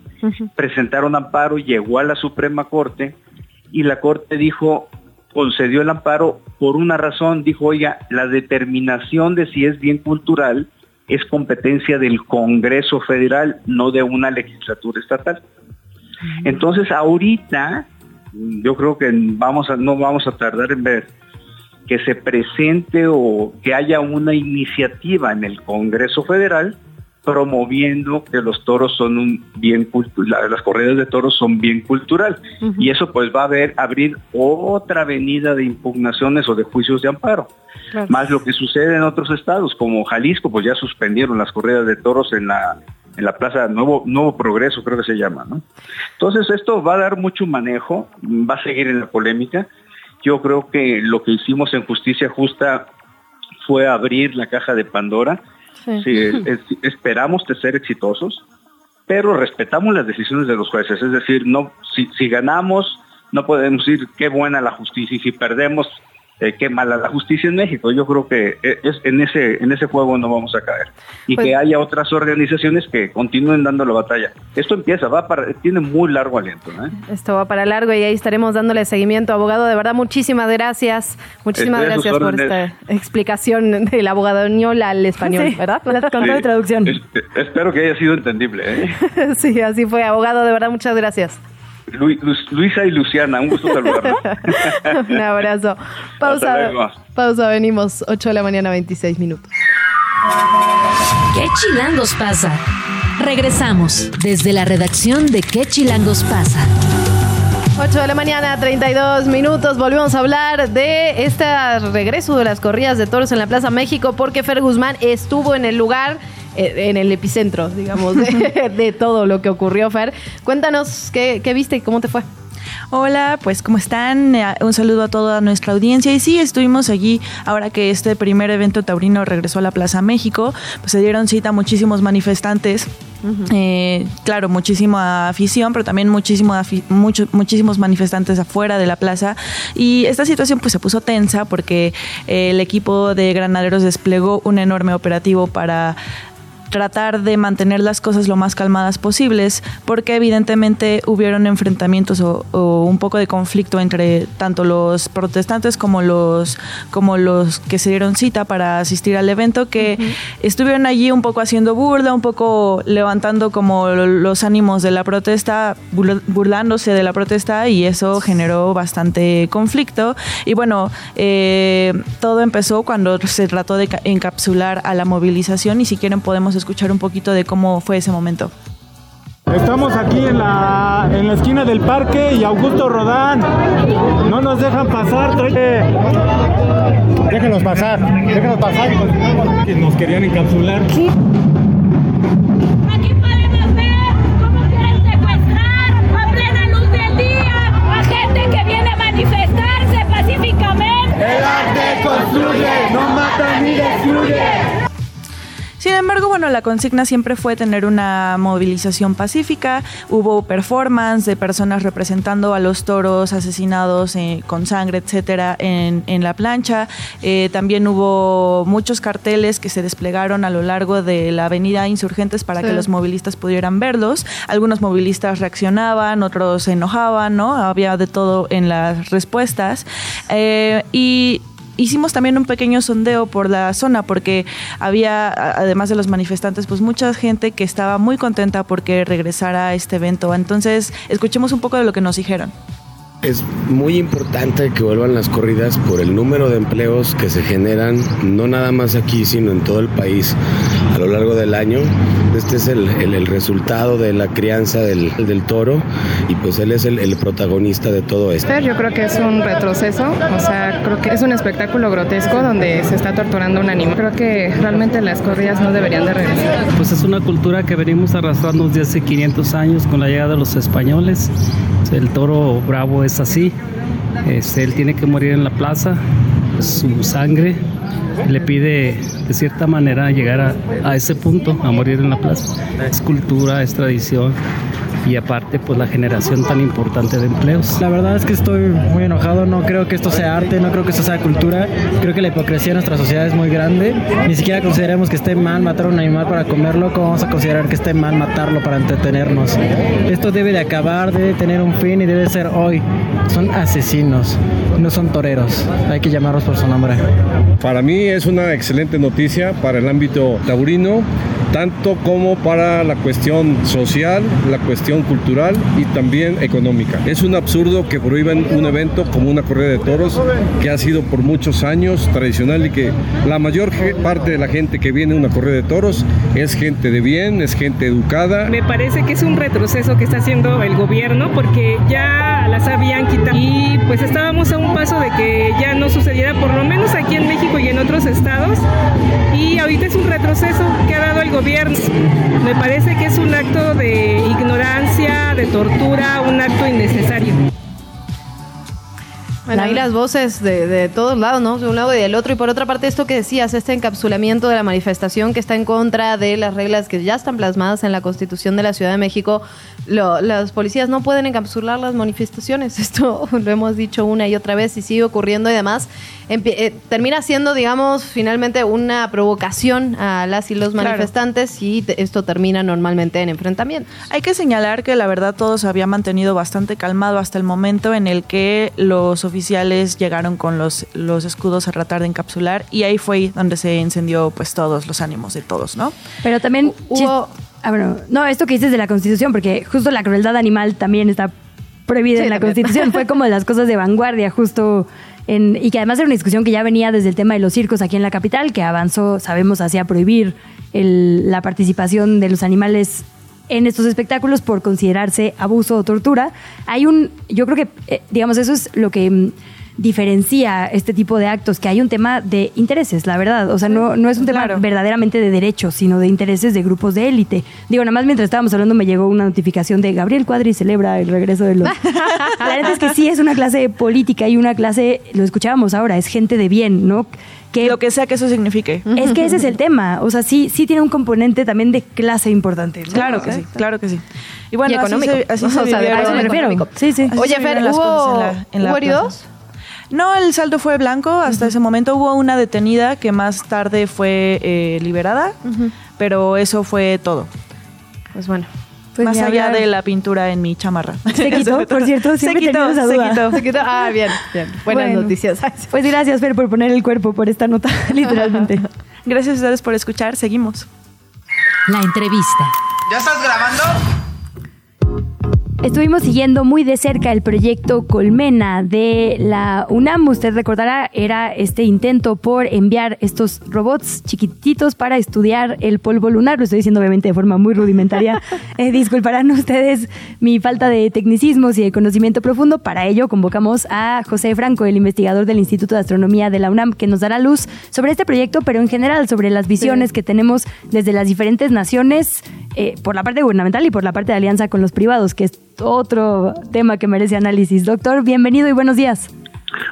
Presentaron amparo, llegó a la Suprema Corte y la Corte dijo, concedió el amparo por una razón, dijo, oiga, la determinación de si es bien cultural es competencia del Congreso Federal, no de una legislatura estatal. Entonces, ahorita, yo creo que vamos a, no vamos a tardar en ver que se presente o que haya una iniciativa en el Congreso Federal promoviendo que los toros son un bien cultural, las corridas de toros son bien cultural. Y eso pues va a haber, abrir otra avenida de impugnaciones o de juicios de amparo. Claro. Más lo que sucede en otros estados, como Jalisco, pues ya suspendieron las corridas de toros en la en la Plaza Nuevo Nuevo Progreso, creo que se llama, ¿no? Entonces esto va a dar mucho manejo, va a seguir en la polémica. Yo creo que lo que hicimos en Justicia Justa fue abrir la caja de Pandora. Sí, es- es- esperamos de ser exitosos, pero respetamos las decisiones de los jueces. Es decir, no si, si ganamos, no podemos decir qué buena la justicia y si perdemos, eh, qué mala la justicia en México. Yo creo que eh, es, en ese en ese juego no vamos a caer y Pues- que haya otras organizaciones que continúen dando la batalla. Esto empieza, va para, tiene muy largo aliento. ¿eh? Esto va para largo y ahí estaremos dándole seguimiento, abogado. De verdad, muchísimas gracias. Muchísimas Estoy gracias por órdenes. esta explicación del abogadoñol al español, Sí, ¿verdad? con todo Sí. de traducción. Es- espero que haya sido entendible. ¿eh? sí, así fue, abogado. De verdad, muchas gracias. Lu- Lu- Luisa y Luciana, un gusto saludarlos. Un abrazo. Pausa. Pausa, venimos. 8 de la mañana, 26 minutos. ¿Qué chilangos pasa? Regresamos desde la redacción de ¿Qué chilangos pasa? 8 de la mañana, 32 minutos. Volvemos a hablar de este regreso de las corridas de toros en la Plaza México porque Fer Guzmán estuvo en el lugar, en el epicentro, digamos, de, de todo lo que ocurrió, Fer. Cuéntanos qué, qué viste y cómo te fue. Hola, pues ¿cómo están? Eh, Un saludo a toda nuestra audiencia. Y sí, estuvimos allí ahora que este primer evento taurino regresó a la Plaza México, pues se dieron cita muchísimos manifestantes. Eh, claro, muchísima afición, pero también muchísimo mucho- muchísimos manifestantes afuera de la plaza. Y esta situación pues se puso tensa porque eh, el equipo de granaderos desplegó un enorme operativo para tratar de mantener las cosas lo más calmadas posibles, porque evidentemente hubieron enfrentamientos o, o un poco de conflicto entre tanto los protestantes como los, como los que se dieron cita para asistir al evento, que estuvieron allí un poco haciendo burla, un poco levantando como los ánimos de la protesta, burlándose de la protesta y eso generó bastante conflicto. Y bueno, eh, todo empezó cuando se trató de ca- encapsular a la movilización y si quieren podemos escuchar un poquito de cómo fue ese momento. Estamos aquí en la, en la esquina del parque y Augusto Rodán. No nos dejan pasar. trae- Déjenos pasar, déjenos pasar. Que Nos querían encapsular. a plena luz del día a gente que viene a manifestarse pacíficamente. El arte construye, no mata ni destruye. Sin embargo, bueno, la consigna siempre fue tener una movilización pacífica, hubo performance de personas representando a los toros asesinados eh, con sangre, etcétera, en, en la plancha. Eh, también hubo muchos carteles que se desplegaron a lo largo de la avenida Insurgentes para Sí. que los movilistas pudieran verlos. Algunos movilistas reaccionaban, otros se enojaban, ¿no? Había de todo en las respuestas. Eh, y hicimos también un pequeño sondeo por la zona porque había, además de los manifestantes, pues mucha gente que estaba muy contenta porque regresara a este evento. Entonces, escuchemos un poco de lo que nos dijeron. Es muy importante que vuelvan las corridas por el número de empleos que se generan, no nada más aquí, sino en todo el país a lo largo del año. Este es el, el- el resultado de la crianza del, del toro y pues él es el, el protagonista de todo esto. Yo creo que es un retroceso, o sea, creo que es un espectáculo grotesco donde se está torturando un animal. Creo que realmente las corridas no deberían de regresar. Pues es una cultura que venimos arrastrando desde hace 500 años con la llegada de los españoles. El toro bravo es así. Este, él tiene que morir en la plaza. Su sangre le pide de cierta manera llegar a, a ese punto, a morir en la plaza. Es cultura, es tradición y aparte pues la generación tan importante de empleos. La verdad es que estoy muy enojado, no creo que esto sea arte, no creo que esto sea cultura, creo que la hipocresía de nuestra sociedad es muy grande, ni siquiera consideramos que esté mal matar a un animal para comerlo, ¿cómo vamos a considerar que esté mal matarlo para entretenernos? Esto debe de acabar, debe tener un fin y debe ser hoy. Son asesinos, no son toreros, hay que llamarlos por su nombre. Para mí es una excelente noticia para el ámbito taurino, tanto como para la cuestión social, la cuestión cultural y también económica. Es un absurdo que prohíban un evento como una corrida de toros que ha sido por muchos años tradicional y que la mayor parte de la gente que viene a una corrida de toros es gente de bien, es gente educada. Me parece que es un retroceso que está haciendo el gobierno porque ya las habían quitado y pues estábamos a un paso de que ya no sucediera por lo menos aquí en México y en otros estados y ahorita es un retroceso que ha dado el gobierno. Me parece que es un acto de ignorancia, de tortura, un acto innecesario. Bueno, ahí las voces de, de todos lados, ¿no? De un lado y del otro. Y por otra parte, esto que decías, este encapsulamiento de la manifestación que está en contra de las reglas que ya están plasmadas en la Constitución de la Ciudad de México. Lo- las policías no pueden encapsular las manifestaciones. Esto lo hemos dicho una y otra vez y sigue ocurriendo y demás. Eh, termina siendo, digamos, finalmente una provocación a las y los Claro. manifestantes y esto termina normalmente en enfrentamientos. Hay que señalar que la verdad todo se había mantenido bastante calmado hasta el momento en el que los oficiales llegaron con los, los escudos a tratar de encapsular y ahí fue donde se encendió pues todos los ánimos de todos, ¿no? Pero también hubo... Ah, bueno, no, esto que dices de la Constitución, porque justo la crueldad animal también está prohibida Sí, en la también. Constitución. Fue como de las cosas de vanguardia, justo. En, y que además era una discusión que ya venía desde el tema de los circos aquí en la capital, que avanzó, sabemos, hacia prohibir el- la participación de los animales en estos espectáculos por considerarse abuso o tortura. Hay un, yo creo que, eh, digamos, eso es lo que mm, diferencia este tipo de actos, que hay un tema de intereses, la verdad. O sea, no, no es un tema verdaderamente de derechos, sino de intereses de grupos de élite. Digo, nada más mientras estábamos hablando me llegó una notificación de Gabriel Cuadri celebra el regreso de los... la verdad es que sí es una clase política y una clase, lo escuchábamos ahora, es gente de bien, ¿no? Que, Lo que sea que eso signifique. Es que ese es el tema. O sea, sí, sí tiene un componente también de clase importante. ¿no? Claro que sí, claro que sí. Y bueno, Y así económico. se, así O se sea, a eso me refiero. Sí, sí. Así Oye, Fer, ¿hubo- en la- en la hubo plaza. heridos? No, el saldo fue blanco. Hasta ese momento hubo una detenida que más tarde fue eh, liberada, pero eso fue todo. Pues bueno. Pues más allá hablar. de la pintura en mi chamarra. Se quitó, por cierto, siempre se quitó, se quitó. Se quitó. Ah, bien, bien. Buenas Bueno. noticias. Pues gracias, Fer, por poner el cuerpo por esta nota, literalmente. Gracias a ustedes por escuchar. Seguimos. La entrevista. ¿Ya estás grabando? Estuvimos siguiendo muy de cerca el proyecto Colmena de la UNAM. Usted recordará, era este intento por enviar estos robots chiquititos para estudiar el polvo lunar. Lo estoy diciendo obviamente de forma muy rudimentaria. Eh, disculparán ustedes mi falta de tecnicismos y de conocimiento profundo. Para ello convocamos a José Franco, el investigador del Instituto de Astronomía de la UNAM, que nos dará luz sobre este proyecto, pero en general sobre las visiones que tenemos desde las diferentes naciones, eh, por la parte gubernamental y por la parte de alianza con los privados, que es otro tema que merece análisis. Doctor, bienvenido y buenos días.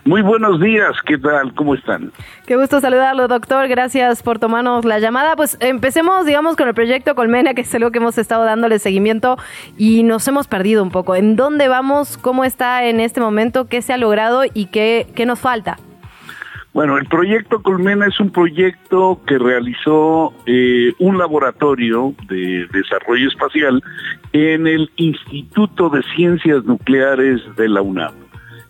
Muy buenos días, ¿qué tal? ¿Cómo están? Qué gusto saludarlo, doctor. Gracias por tomarnos la llamada. Pues empecemos, digamos, con el proyecto Colmena, que es algo que hemos estado dándole seguimiento y nos hemos perdido un poco. ¿En dónde vamos? ¿Cómo está en este momento? ¿Qué se ha logrado y qué, qué nos falta? Bueno, el proyecto Colmena es un proyecto que realizó eh, un laboratorio de desarrollo espacial en el Instituto de Ciencias Nucleares de la UNAM.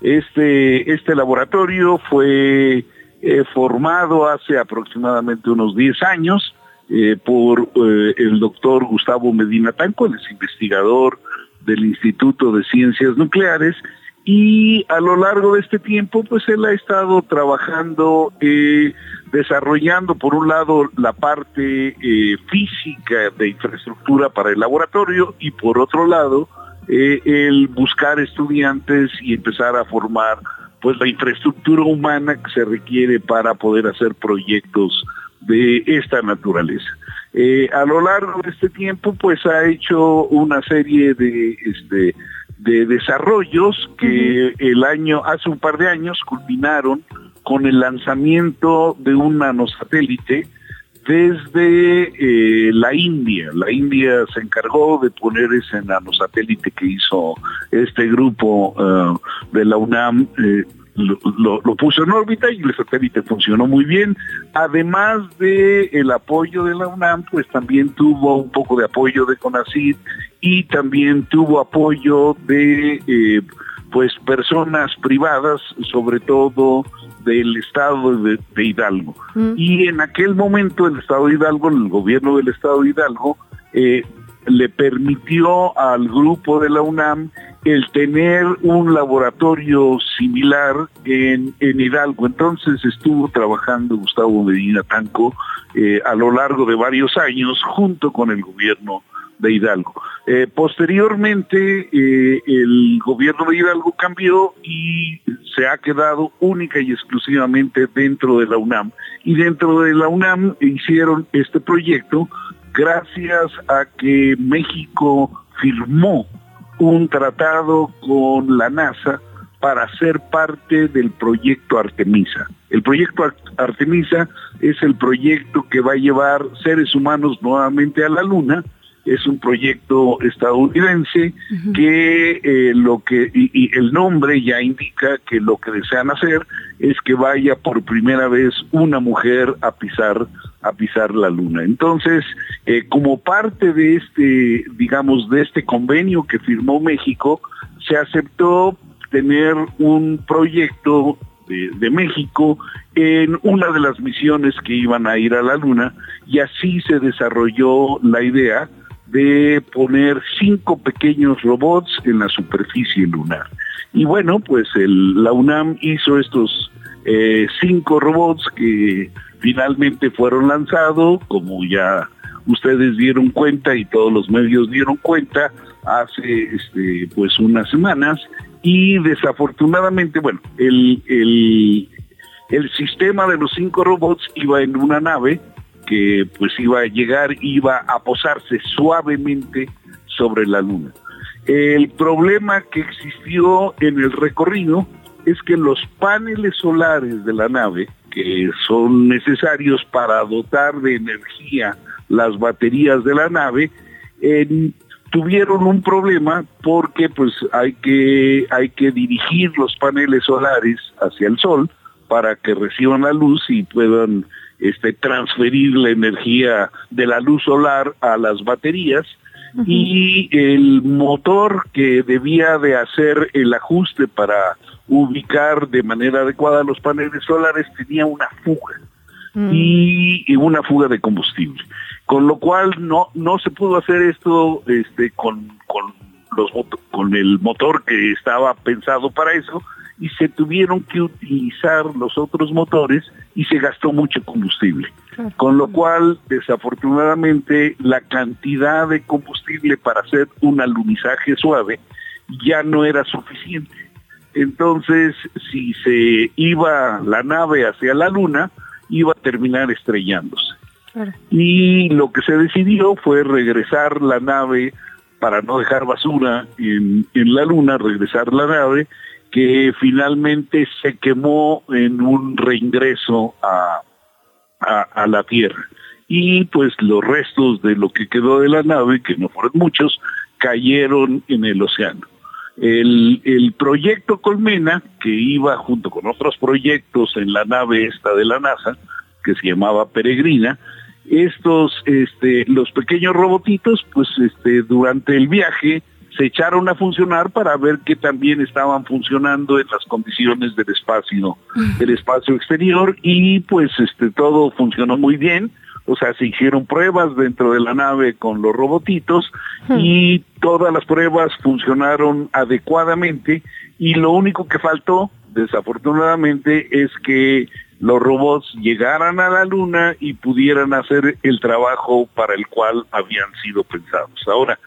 Este, este laboratorio fue eh, formado hace aproximadamente unos 10 años eh, por el doctor Gustavo Medina Tanco, el es investigador del Instituto de Ciencias Nucleares, y a lo largo de este tiempo, pues él ha estado trabajando, desarrollando por un lado la parte física de infraestructura para el laboratorio y por otro lado, eh, el buscar estudiantes y empezar a formar pues la infraestructura humana que se requiere para poder hacer proyectos de esta naturaleza. Eh, a lo largo de este tiempo pues ha hecho una serie de este de desarrollos que el año hace un par de años culminaron con el lanzamiento de un nanosatélite desde eh, la India. La India se encargó de poner ese nanosatélite que hizo este grupo eh, de la UNAM. Eh, lo, puso en órbita y el satélite funcionó muy bien. Además de el apoyo de la UNAM, pues también tuvo un poco de apoyo de CONACYT y también tuvo apoyo de pues personas privadas, sobre todo del estado de, Hidalgo. Mm. Y en aquel momento el estado de Hidalgo, el gobierno del estado de Hidalgo, eh, le permitió al grupo de la UNAM el tener un laboratorio similar en, en Hidalgo. Entonces estuvo trabajando Gustavo Medina Tanco eh, a lo largo de varios años junto con el gobierno de Hidalgo. Eh, posteriormente, eh, el gobierno de Hidalgo cambió y se ha quedado única y exclusivamente dentro de la UNAM. Y dentro de la UNAM hicieron este proyecto gracias a que México firmó un tratado con la NASA para ser parte del proyecto Artemisa. El proyecto Artemisa es el proyecto que va a llevar seres humanos nuevamente a la Luna es un proyecto estadounidense que eh, lo que y, el nombre ya indica que lo que desean hacer es que vaya por primera vez una mujer a pisar a pisar la luna. Entonces, eh, como parte de este, digamos, de este convenio que firmó México, se aceptó tener un proyecto de, de, México en una de las misiones que iban a ir a la Luna y así se desarrolló la idea de poner cinco pequeños robots en la superficie lunar. Y bueno, pues el, la UNAM hizo estos eh, cinco robots que finalmente fueron lanzados, como ya ustedes dieron cuenta y todos los medios dieron cuenta hace este, pues unas semanas y desafortunadamente, bueno, el, el, el sistema de los cinco robots iba en una nave que pues iba a llegar, iba a posarse suavemente sobre la luna. El problema que existió en el recorrido es que los paneles solares de la nave, que son necesarios para dotar de energía las baterías de la nave, tuvieron un problema porque pues hay que, hay que dirigir los paneles solares hacia el sol para que reciban la luz y puedan este, transferir la energía de la luz solar a las baterías y el motor que debía de hacer el ajuste para ubicar de manera adecuada los paneles solares tenía una fuga. Mm. y, una fuga de combustible. Con lo cual no no se pudo hacer esto este con con los con el motor que estaba pensado para eso y se tuvieron que utilizar los otros motores y se gastó mucho combustible. Con lo cual, desafortunadamente, la cantidad de combustible para hacer un alunizaje suave ya no era suficiente. Entonces, si se iba la nave hacia la luna, iba a terminar estrellándose. Y lo que se decidió fue regresar la nave para no dejar basura en, en la luna, regresar la nave que finalmente se quemó en un reingreso a, a, a la Tierra. Y pues los restos de lo que quedó de la nave, que no fueron muchos, cayeron en el océano. El, el, proyecto Colmena, que iba junto con otros proyectos en la nave esta de la NASA, que se llamaba Peregrina, estos, este, los pequeños robotitos, pues este, durante el viaje se echaron a funcionar para ver que también estaban funcionando en las condiciones del espacio, del espacio exterior y pues este todo funcionó muy bien. O sea, se hicieron pruebas dentro de la nave con los robotitos y todas las pruebas funcionaron adecuadamente y lo único que faltó, desafortunadamente, es que los robots llegaran a la luna y pudieran hacer el trabajo para el cual habían sido pensados. Ahora,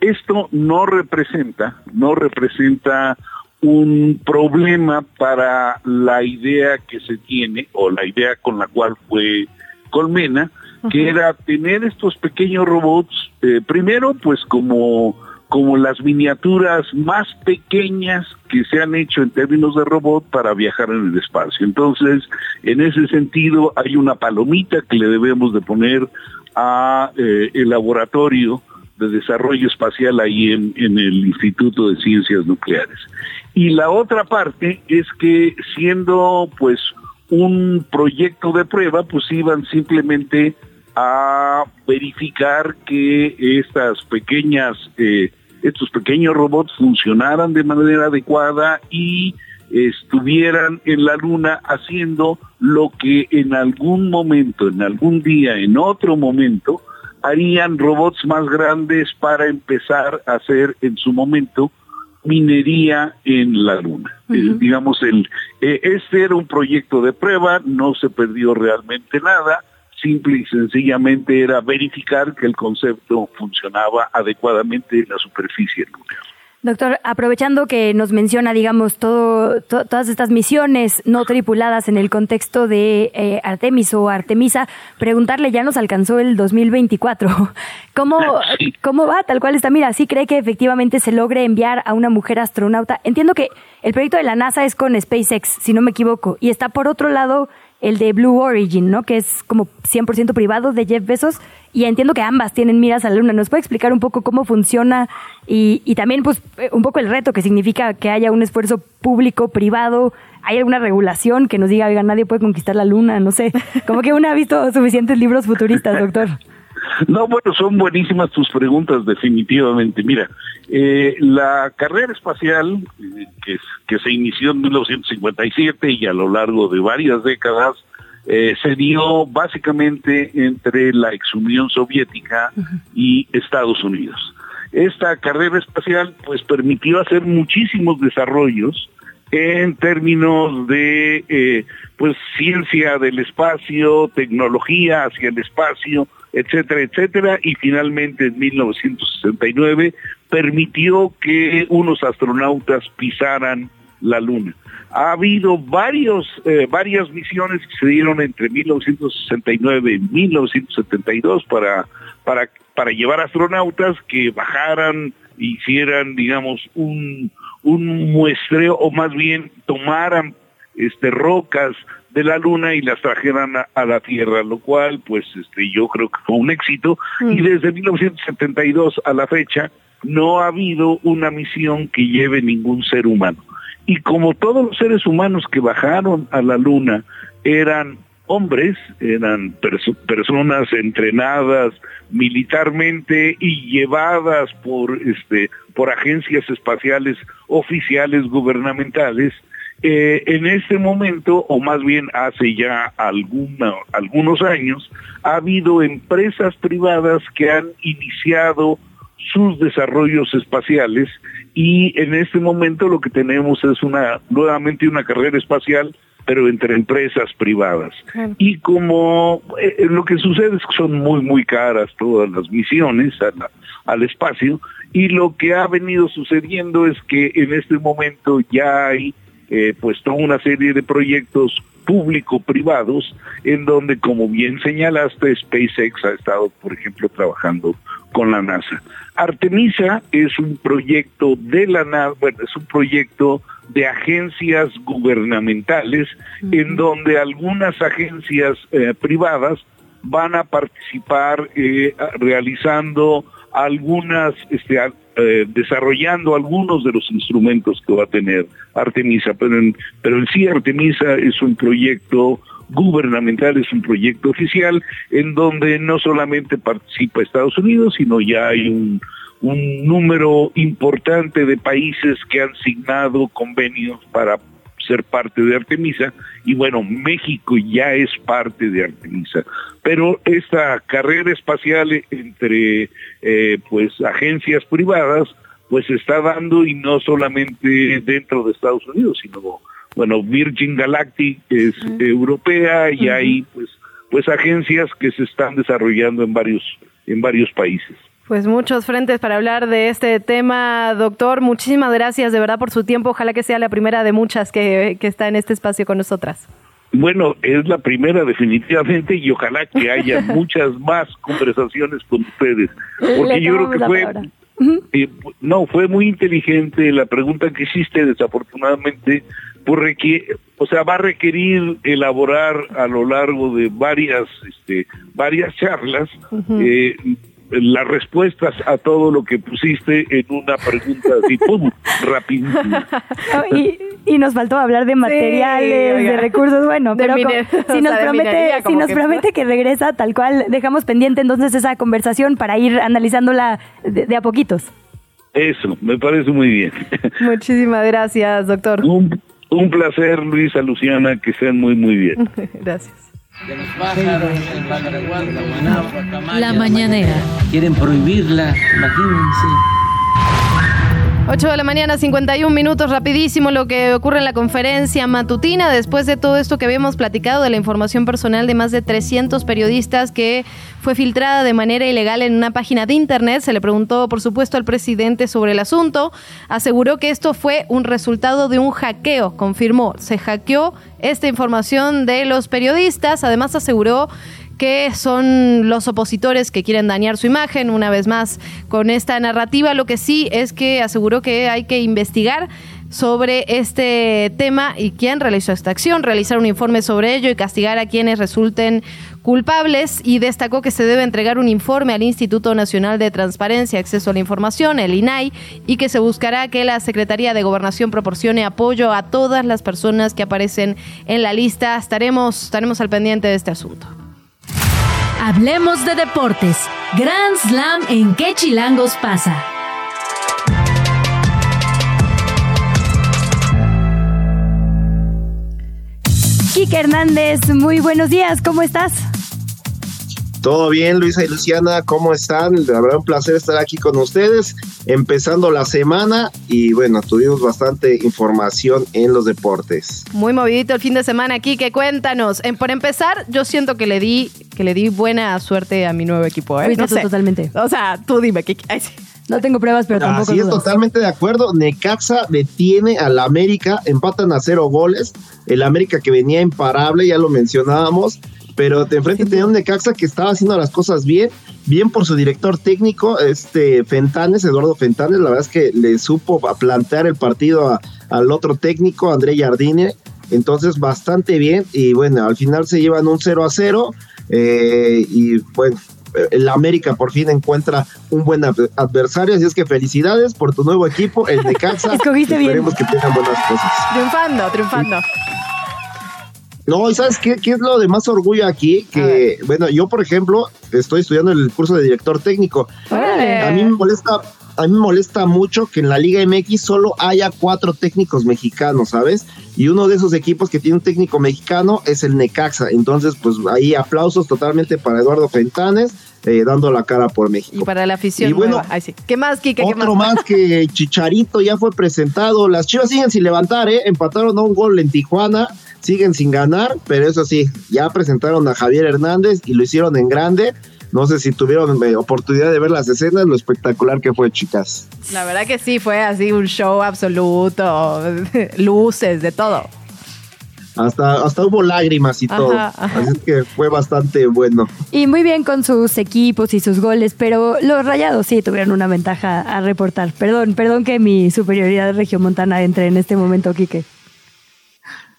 esto no representa, no representa un problema para la idea que se tiene o la idea con la cual fue Colmena, que era tener estos pequeños robots, eh, primero pues como, como las miniaturas más pequeñas que se han hecho en términos de robot para viajar en el espacio. Entonces, en ese sentido hay una palomita que le debemos de poner a eh, el laboratorio de desarrollo espacial ahí en, el Instituto de Ciencias Nucleares. Y la otra parte es que siendo pues un proyecto de prueba, pues iban simplemente a verificar que estas pequeñas, eh, estos pequeños robots funcionaran de manera adecuada y estuvieran en la luna haciendo lo que en algún momento, en algún día, en otro momento, harían robots más grandes para empezar a hacer en su momento minería en la luna. Eh, digamos, el, eh, este era un proyecto de prueba, no se perdió realmente nada, simple y sencillamente era verificar que el concepto funcionaba adecuadamente en la superficie lunar. Doctor, aprovechando que nos menciona, digamos, todo, todas estas misiones no tripuladas en el contexto de eh, Artemis o Artemisa, preguntarle, ya nos alcanzó el 2024. ¿Cómo, ¿Cómo va? Tal cual está. Mira, ¿sí cree que efectivamente se logre enviar a una mujer astronauta? Entiendo que el proyecto de la NASA es con SpaceX, si no me equivoco, y está por otro lado el de Blue Origin, ¿no? Que es como 100% privado de Jeff Bezos. Y entiendo que ambas tienen miras a la luna. ¿Nos puede explicar un poco cómo funciona y, y también, pues, un poco el reto que significa que haya un esfuerzo público-privado? ¿Hay alguna regulación que nos diga, oiga, nadie puede conquistar la luna? No sé. Como que uno ha visto suficientes libros futuristas, doctor. No, bueno, son buenísimas tus preguntas, definitivamente. Mira, eh, la carrera espacial eh, que, que, se inició en 1957 y a lo largo de varias décadas eh, se dio básicamente entre la ex Unión Soviética y Estados Unidos. Esta carrera espacial pues permitió hacer muchísimos desarrollos en términos de eh, pues ciencia del espacio, tecnología hacia el espacio, etcétera, etcétera, y finalmente en 1969 permitió que unos astronautas pisaran la Luna. Ha habido varios, eh, varias misiones que se dieron entre 1969 y 1972 para, para, para llevar astronautas que bajaran, hicieran, digamos, un, un muestreo o más bien tomaran este, rocas de la luna y las trajeran a, la Tierra, lo cual pues este, yo creo que fue un éxito y desde 1972 a la fecha no ha habido una misión que lleve ningún ser humano. Y como todos los seres humanos que bajaron a la luna eran hombres, eran personas entrenadas militarmente y llevadas por este por agencias espaciales oficiales gubernamentales, eh, en este momento, o más bien hace ya algunos años, ha habido empresas privadas que han iniciado sus desarrollos espaciales y en este momento lo que tenemos es una nuevamente una carrera espacial pero entre empresas privadas. Y como eh, lo que sucede es que son muy, muy caras todas las misiones al espacio, y lo que ha venido sucediendo es que en este momento ya hay eh, pues toda una serie de proyectos público-privados, en donde, como bien señalaste, SpaceX ha estado, por ejemplo, trabajando con la NASA. Artemisa es un proyecto de la NASA, bueno, es un proyecto de agencias gubernamentales, en donde algunas agencias eh, privadas van a participar eh, realizando algunas, este, eh, desarrollando algunos de los instrumentos que va a tener Artemisa, pero en, pero en sí Artemisa es un proyecto gubernamental, es un proyecto oficial en donde no solamente participa Estados Unidos, sino ya hay un, un número importante de países que han signado convenios para ser parte de Artemisa y bueno, México ya es parte de Artemisa. Pero esta carrera espacial entre eh, pues agencias privadas pues se está dando y no solamente dentro de Estados Unidos, sino bueno, Virgin Galactic es europea y hay pues pues agencias que se están desarrollando en varios en varios países. Pues muchos frentes para hablar de este tema, doctor. Muchísimas gracias de verdad por su tiempo. Ojalá que sea la primera de muchas que, que está en este espacio con nosotras. Bueno, es la primera definitivamente y ojalá que haya muchas más conversaciones con ustedes, porque yo creo que fue eh, no fue muy inteligente la pregunta que hiciste, desafortunadamente, porque o sea va a requerir elaborar a lo largo de varias este, varias charlas eh, las respuestas a todo lo que pusiste en una pregunta así, ¡pum! rapidísimo. y, y nos faltó hablar de materiales, de recursos, bueno, De pero si nos sea, promete, minería, si nos que- promete que regresa tal cual, dejamos pendiente entonces esa conversación para ir analizándola de, de a poquitos. Eso, me parece muy bien. Muchísimas gracias, doctor. Un, un placer, Luisa, Luciana, que sean muy, muy bien. Gracias. La mañanera. Quieren prohibirla, imagínense. 8 de la mañana, 51 minutos, rapidísimo lo que ocurre en la conferencia matutina después de todo esto que habíamos platicado de la información personal de más de 300 periodistas que fue filtrada de manera ilegal en una página de internet. Se le preguntó, por supuesto, al presidente sobre el asunto. Aseguró que esto fue un resultado de un hackeo, confirmó. Se hackeó esta información de los periodistas. Además, aseguró que son los opositores que quieren dañar su imagen. Una vez más, con esta narrativa, lo que sí es que aseguró que hay que investigar sobre este tema y quién realizó esta acción, realizar un informe sobre ello y castigar a quienes resulten culpables y destacó que se debe entregar un informe al Instituto Nacional de Transparencia Acceso a la Información, el INAI, y que se buscará que la Secretaría de Gobernación proporcione apoyo a todas las personas que aparecen en la lista. Estaremos, estaremos al pendiente de este asunto. Hablemos de deportes. Grand Slam en qué chilangos pasa. Kike Hernández, muy buenos días, ¿cómo estás? Todo bien, Luisa y Luciana, ¿cómo están? La verdad, un placer estar aquí con ustedes, empezando la semana y bueno, tuvimos bastante información en los deportes. Muy movidito el fin de semana aquí, que cuéntanos. En- por empezar, yo siento que le di que le di buena suerte a mi nuevo equipo, ¿eh? Fuiste No sé. totalmente. O sea, tú dime, Kiki. No tengo pruebas, pero tampoco Así es, dudas. totalmente de acuerdo. Necaxa detiene al América, empatan a cero goles. El América que venía imparable, ya lo mencionábamos, pero de enfrente tenía un Necaxa que estaba haciendo las cosas bien, bien por su director técnico, este Fentanes, Eduardo Fentanes, la verdad es que le supo a plantear el partido a- al otro técnico, André Jardine, entonces bastante bien y bueno, al final se llevan un 0 a 0 eh, y bueno, el América por fin encuentra un buen ad- adversario, así es que felicidades por tu nuevo equipo, el Necaxa. Escogiste bien. Esperemos que tengan buenas cosas. Triunfando, triunfando. No, ¿y sabes qué, qué es lo de más orgullo aquí? Que, bueno, yo, por ejemplo, estoy estudiando el curso de director técnico. A mí me molesta, a mí me molesta mucho que en la Liga MX solo haya cuatro técnicos mexicanos, ¿sabes? Y uno de esos equipos que tiene un técnico mexicano es el Necaxa. Entonces, pues ahí aplausos totalmente para Eduardo Fentanes, eh, dando la cara por México. Y para la afición Y bueno, nueva. Ay, sí. ¿Qué más, Kike? ¿Qué Otro más que Chicharito ya fue presentado. Las Chivas siguen sin levantar, ¿eh? Empataron a un gol en Tijuana, siguen sin ganar, pero eso sí, ya presentaron a Javier Hernández y lo hicieron en grande. No sé si tuvieron eh, oportunidad de ver las escenas, lo espectacular que fue, chicas. La verdad que sí, fue así un show absoluto. Luces, de todo. hasta, hasta hubo lágrimas y Ajá, todo. ajá. Así es que fue bastante bueno. Y muy bien con sus equipos y sus goles, pero los rayados sí tuvieron una ventaja a reportar. Perdón, perdón que mi superioridad regiomontana entre en este momento, Quique.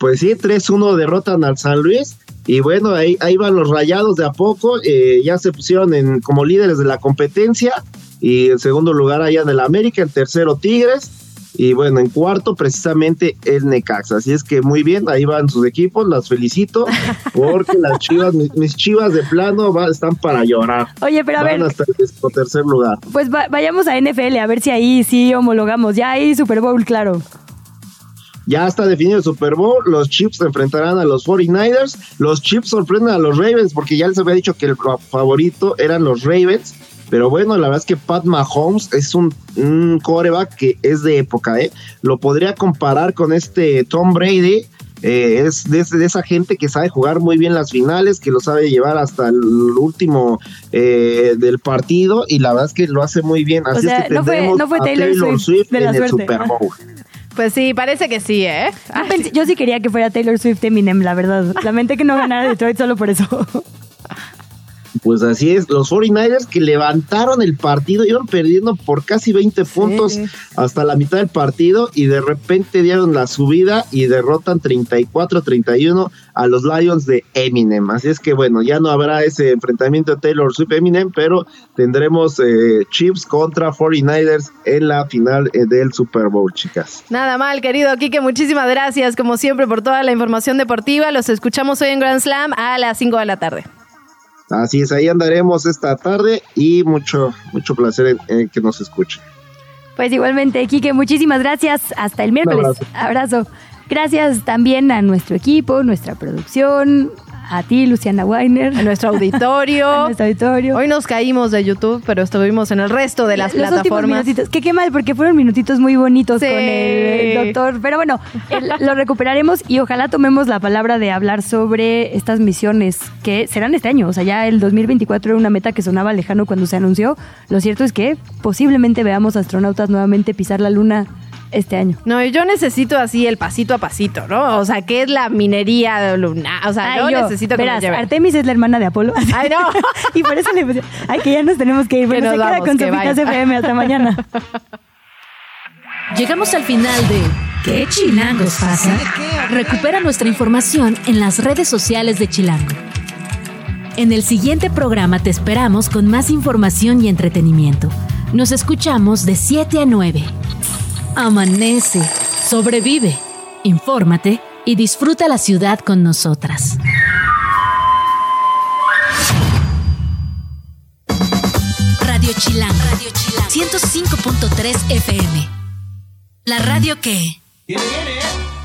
Pues sí, 3-1 derrotan al San Luis. Y bueno, ahí, ahí van los rayados de a poco. eh, ya se pusieron en, como líderes de la competencia. Y en segundo lugar allá en el América, en tercero Tigres. Y bueno, en cuarto precisamente el Necaxa. Así es que muy bien, ahí van sus equipos, las felicito. Porque las chivas, mis, mis chivas de plano va- están para llorar. Oye, pero a Van ver, hasta el tercer lugar. pues va- vayamos a NFL a ver si ahí sí homologamos. Ya hay Super Bowl, claro. Ya está definido el Super Bowl. Los Chiefs se enfrentarán a los 49ers. Los Chiefs sorprenden a los Ravens porque ya les había dicho que el fa- favorito eran los Ravens. Pero bueno, la verdad es que Pat Mahomes es un, un coreback que es de época, ¿eh? Lo podría comparar con este Tom Brady. eh, es de, de esa gente que sabe jugar muy bien las finales, que lo sabe llevar hasta el último eh, del partido y la verdad es que lo hace muy bien. Así sea, es que no fue- no fue Taylor Swift de la en el. Super Bowl. Pues sí, parece que sí, ¿eh? Yo, sí quería que fuera Taylor Swift Eminem, la verdad. Lamenté que no ganara Detroit solo por eso. Pues así es, los 49ers que levantaron el partido, iban perdiendo por casi 20 puntos hasta la mitad del partido y de repente dieron la subida y derrotan 34-31 a los Lions de Eminem. Así es que bueno, ya no habrá ese enfrentamiento de Taylor Swift-Eminem, pero tendremos eh, Chiefs contra 49ers en la final eh, del Super Bowl, chicas. Nada mal, querido Quique, muchísimas gracias como siempre por toda la información deportiva. Los escuchamos hoy en Grand Slam a las 5 de la tarde. Así es, ahí andaremos esta tarde y mucho, mucho placer en, en que nos escuchen. Pues igualmente, Quique, muchísimas gracias. Hasta el miércoles. abrazo. abrazo. Gracias también a nuestro equipo, nuestra producción, a ti, Luciana Weiner. A nuestro auditorio. a nuestro auditorio. Hoy nos caímos de YouTube, pero estuvimos en el resto de las Los plataformas. minutitos. Que qué mal, porque fueron minutitos muy bonitos Sí. con el doctor. Pero bueno, el- lo recuperaremos y ojalá tomemos la palabra de hablar sobre estas misiones que serán este año. O sea, ya el 2024 era una meta que sonaba lejano cuando se anunció. Lo cierto es que posiblemente veamos astronautas nuevamente pisar la luna este año. No, yo necesito así el pasito a pasito, ¿no? O sea, ¿qué es la minería lunar? O sea, Ay, yo, necesito que verás, me. Artemis es la hermana de Apolo. Ay, no. y por eso le puse- Ay, que ya nos tenemos que ir. Que Bueno, nos se queda con que Sofitas. FM. Hasta mañana. Llegamos al final de ¿Qué chilangos pasa? Recupera nuestra información en las redes sociales de Chilango. En el siguiente programa te esperamos con más información y entretenimiento. Nos escuchamos de 7 a 9. Amanece, sobrevive, infórmate y disfruta la ciudad con nosotras. Radio Chilango. Radio Chilango. 105.3 FM. La radio que... Viene, viene.